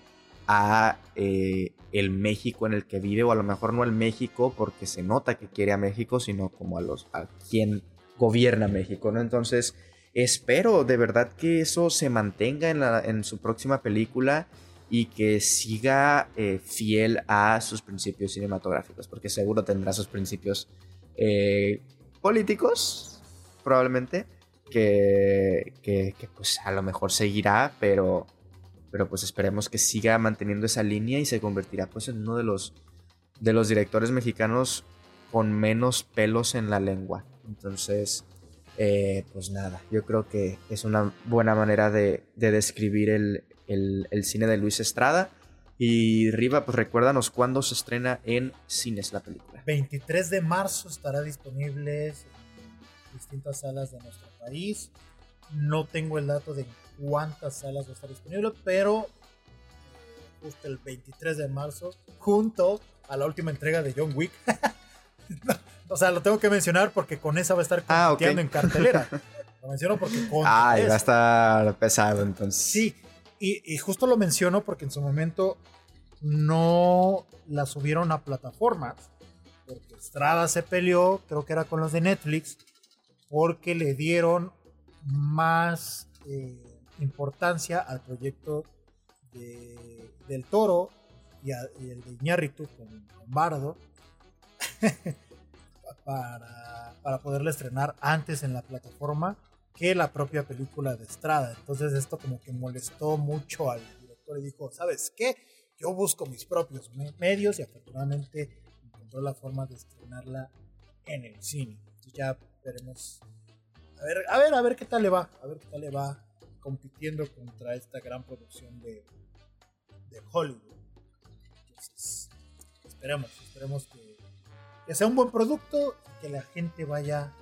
a eh, el México en el que vive, o a lo mejor no al México porque se nota que quiere a México, sino como a los a quien gobierna México, ¿no? Entonces, espero de verdad que eso se mantenga en, la, en su próxima película y que siga eh, fiel a sus principios cinematográficos, porque seguro tendrá sus principios eh, políticos, probablemente, que, que, pues a lo mejor seguirá, pero, pero pues esperemos que siga manteniendo esa línea y se convertirá pues en uno de los, de los directores mexicanos con menos pelos en la lengua. Entonces, eh, pues nada, yo creo que es una buena manera de, de describir el, el, el, cine de Luis Estrada. Y Riva, pues recuérdanos cuándo se estrena en cines la película. 23 de marzo estará disponible en distintas salas de nuestro país. No tengo el dato de cuántas salas va a estar disponible, pero justo el 23 de marzo, junto a la última entrega de John Wick. o sea, lo tengo que mencionar porque con esa va a estar compitiendo ah, okay. en cartelera. Lo menciono porque con Ay, va a estar pesado entonces. Sí, y, y, justo lo menciono porque en su momento no la subieron a plataformas. Porque Estrada se peleó, creo que era con los de Netflix, porque le dieron más eh, importancia al proyecto de, del Toro y, el de Iñárritu con, con Bardo para, para poderla estrenar antes en la plataforma que la propia película de Estrada. Entonces esto como que molestó mucho al director y dijo, ¿sabes qué? Yo busco mis propios me medios y afortunadamente encontró la forma de estrenarla en el cine. Entonces ya veremos. A ver, a ver, a ver qué tal le va. A ver qué tal le va compitiendo contra esta gran producción de, de Hollywood. Entonces, esperemos, esperemos que, sea un buen producto y que la gente vaya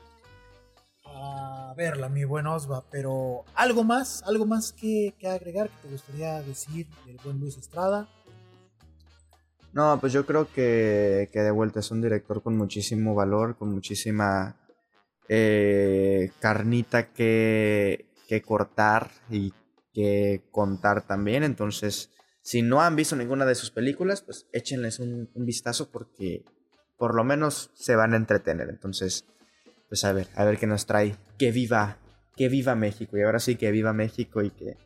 a verla, mi buen Osva. Pero algo más, algo más que, que agregar que te gustaría decir del buen Luis Estrada. No, pues yo creo que, que de vuelta es un director con muchísimo valor, con muchísima eh, carnita que, que cortar y que contar también. Entonces, si no han visto ninguna de sus películas, pues échenles un, vistazo porque por lo menos se van a entretener. Entonces, pues a ver, a ver qué nos trae. Que viva, que viva México. Y ahora sí que viva México y que,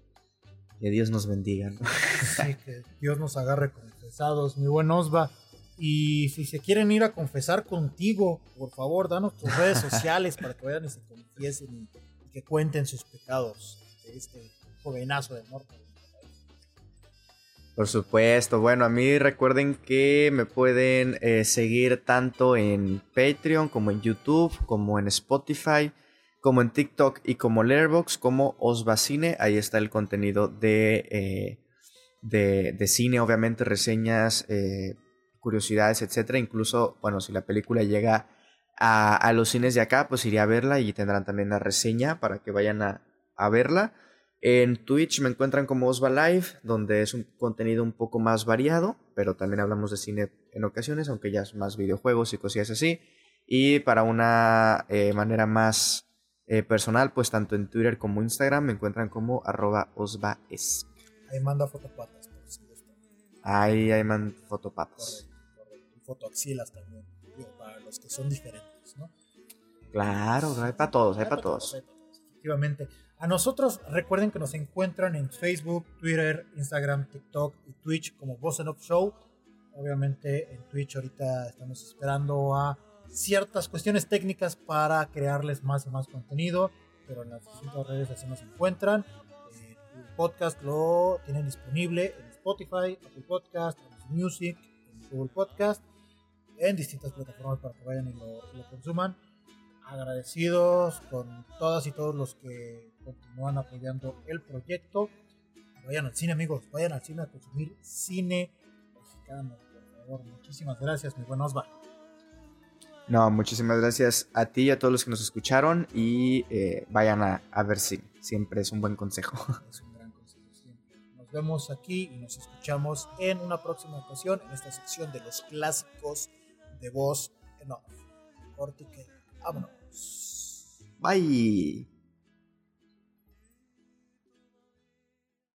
que Dios nos bendiga. Sí, que Dios nos agarre confesados, mi buen Osva. Y si se quieren ir a confesar contigo, por favor, danos tus redes sociales para que vayan y se confiesen y, que cuenten sus pecados de este jovenazo del norte. Por supuesto, bueno, a mí recuerden que me pueden eh, seguir tanto en Patreon como en YouTube, como en Spotify, como en TikTok y como Letterboxd, como Osvacine. Ahí está el contenido de, eh, de, de, cine, obviamente, reseñas, eh, curiosidades, etcétera. Incluso, bueno, si la película llega a, a, los cines de acá, pues iré a verla y tendrán también la reseña para que vayan a, a verla. En Twitch me encuentran como Osva Live, donde es un contenido un poco más variado, pero también hablamos de cine en ocasiones, aunque ya es más videojuegos y cosillas así. Y para una eh, manera más eh, personal, pues tanto en Twitter como Instagram me encuentran como arroba osvaes. Ahí manda fotopatas, por si gustan. Ahí, ahí manda fotopatas. Fotoaxilas también, digo, para los que son diferentes, ¿no? Claro, hay para todos, hay para todos. Hay para todos, efectivamente. A nosotros recuerden que nos encuentran en Facebook, Twitter, Instagram, TikTok y Twitch como Boss Up Show. Obviamente en Twitch ahorita estamos esperando a ciertas cuestiones técnicas para crearles más y más contenido, pero en las distintas redes así nos encuentran. Eh, el podcast lo tienen disponible en Spotify, Apple Podcast, en Music, en Google Podcast, en distintas plataformas para que vayan y lo, lo consuman agradecidos con todas y todos los que continúan apoyando el proyecto. Vayan al cine, amigos, vayan al cine a consumir cine mexicano, por favor. Muchísimas gracias, mi buen Osva. No, muchísimas gracias a ti y a todos los que nos escucharon y eh, vayan a, a, ver cine. Siempre es un buen consejo. Es un gran consejo siempre. Nos vemos aquí y nos escuchamos en una próxima ocasión en esta sección de los clásicos de voz en off. Corte que vámonos. Bye.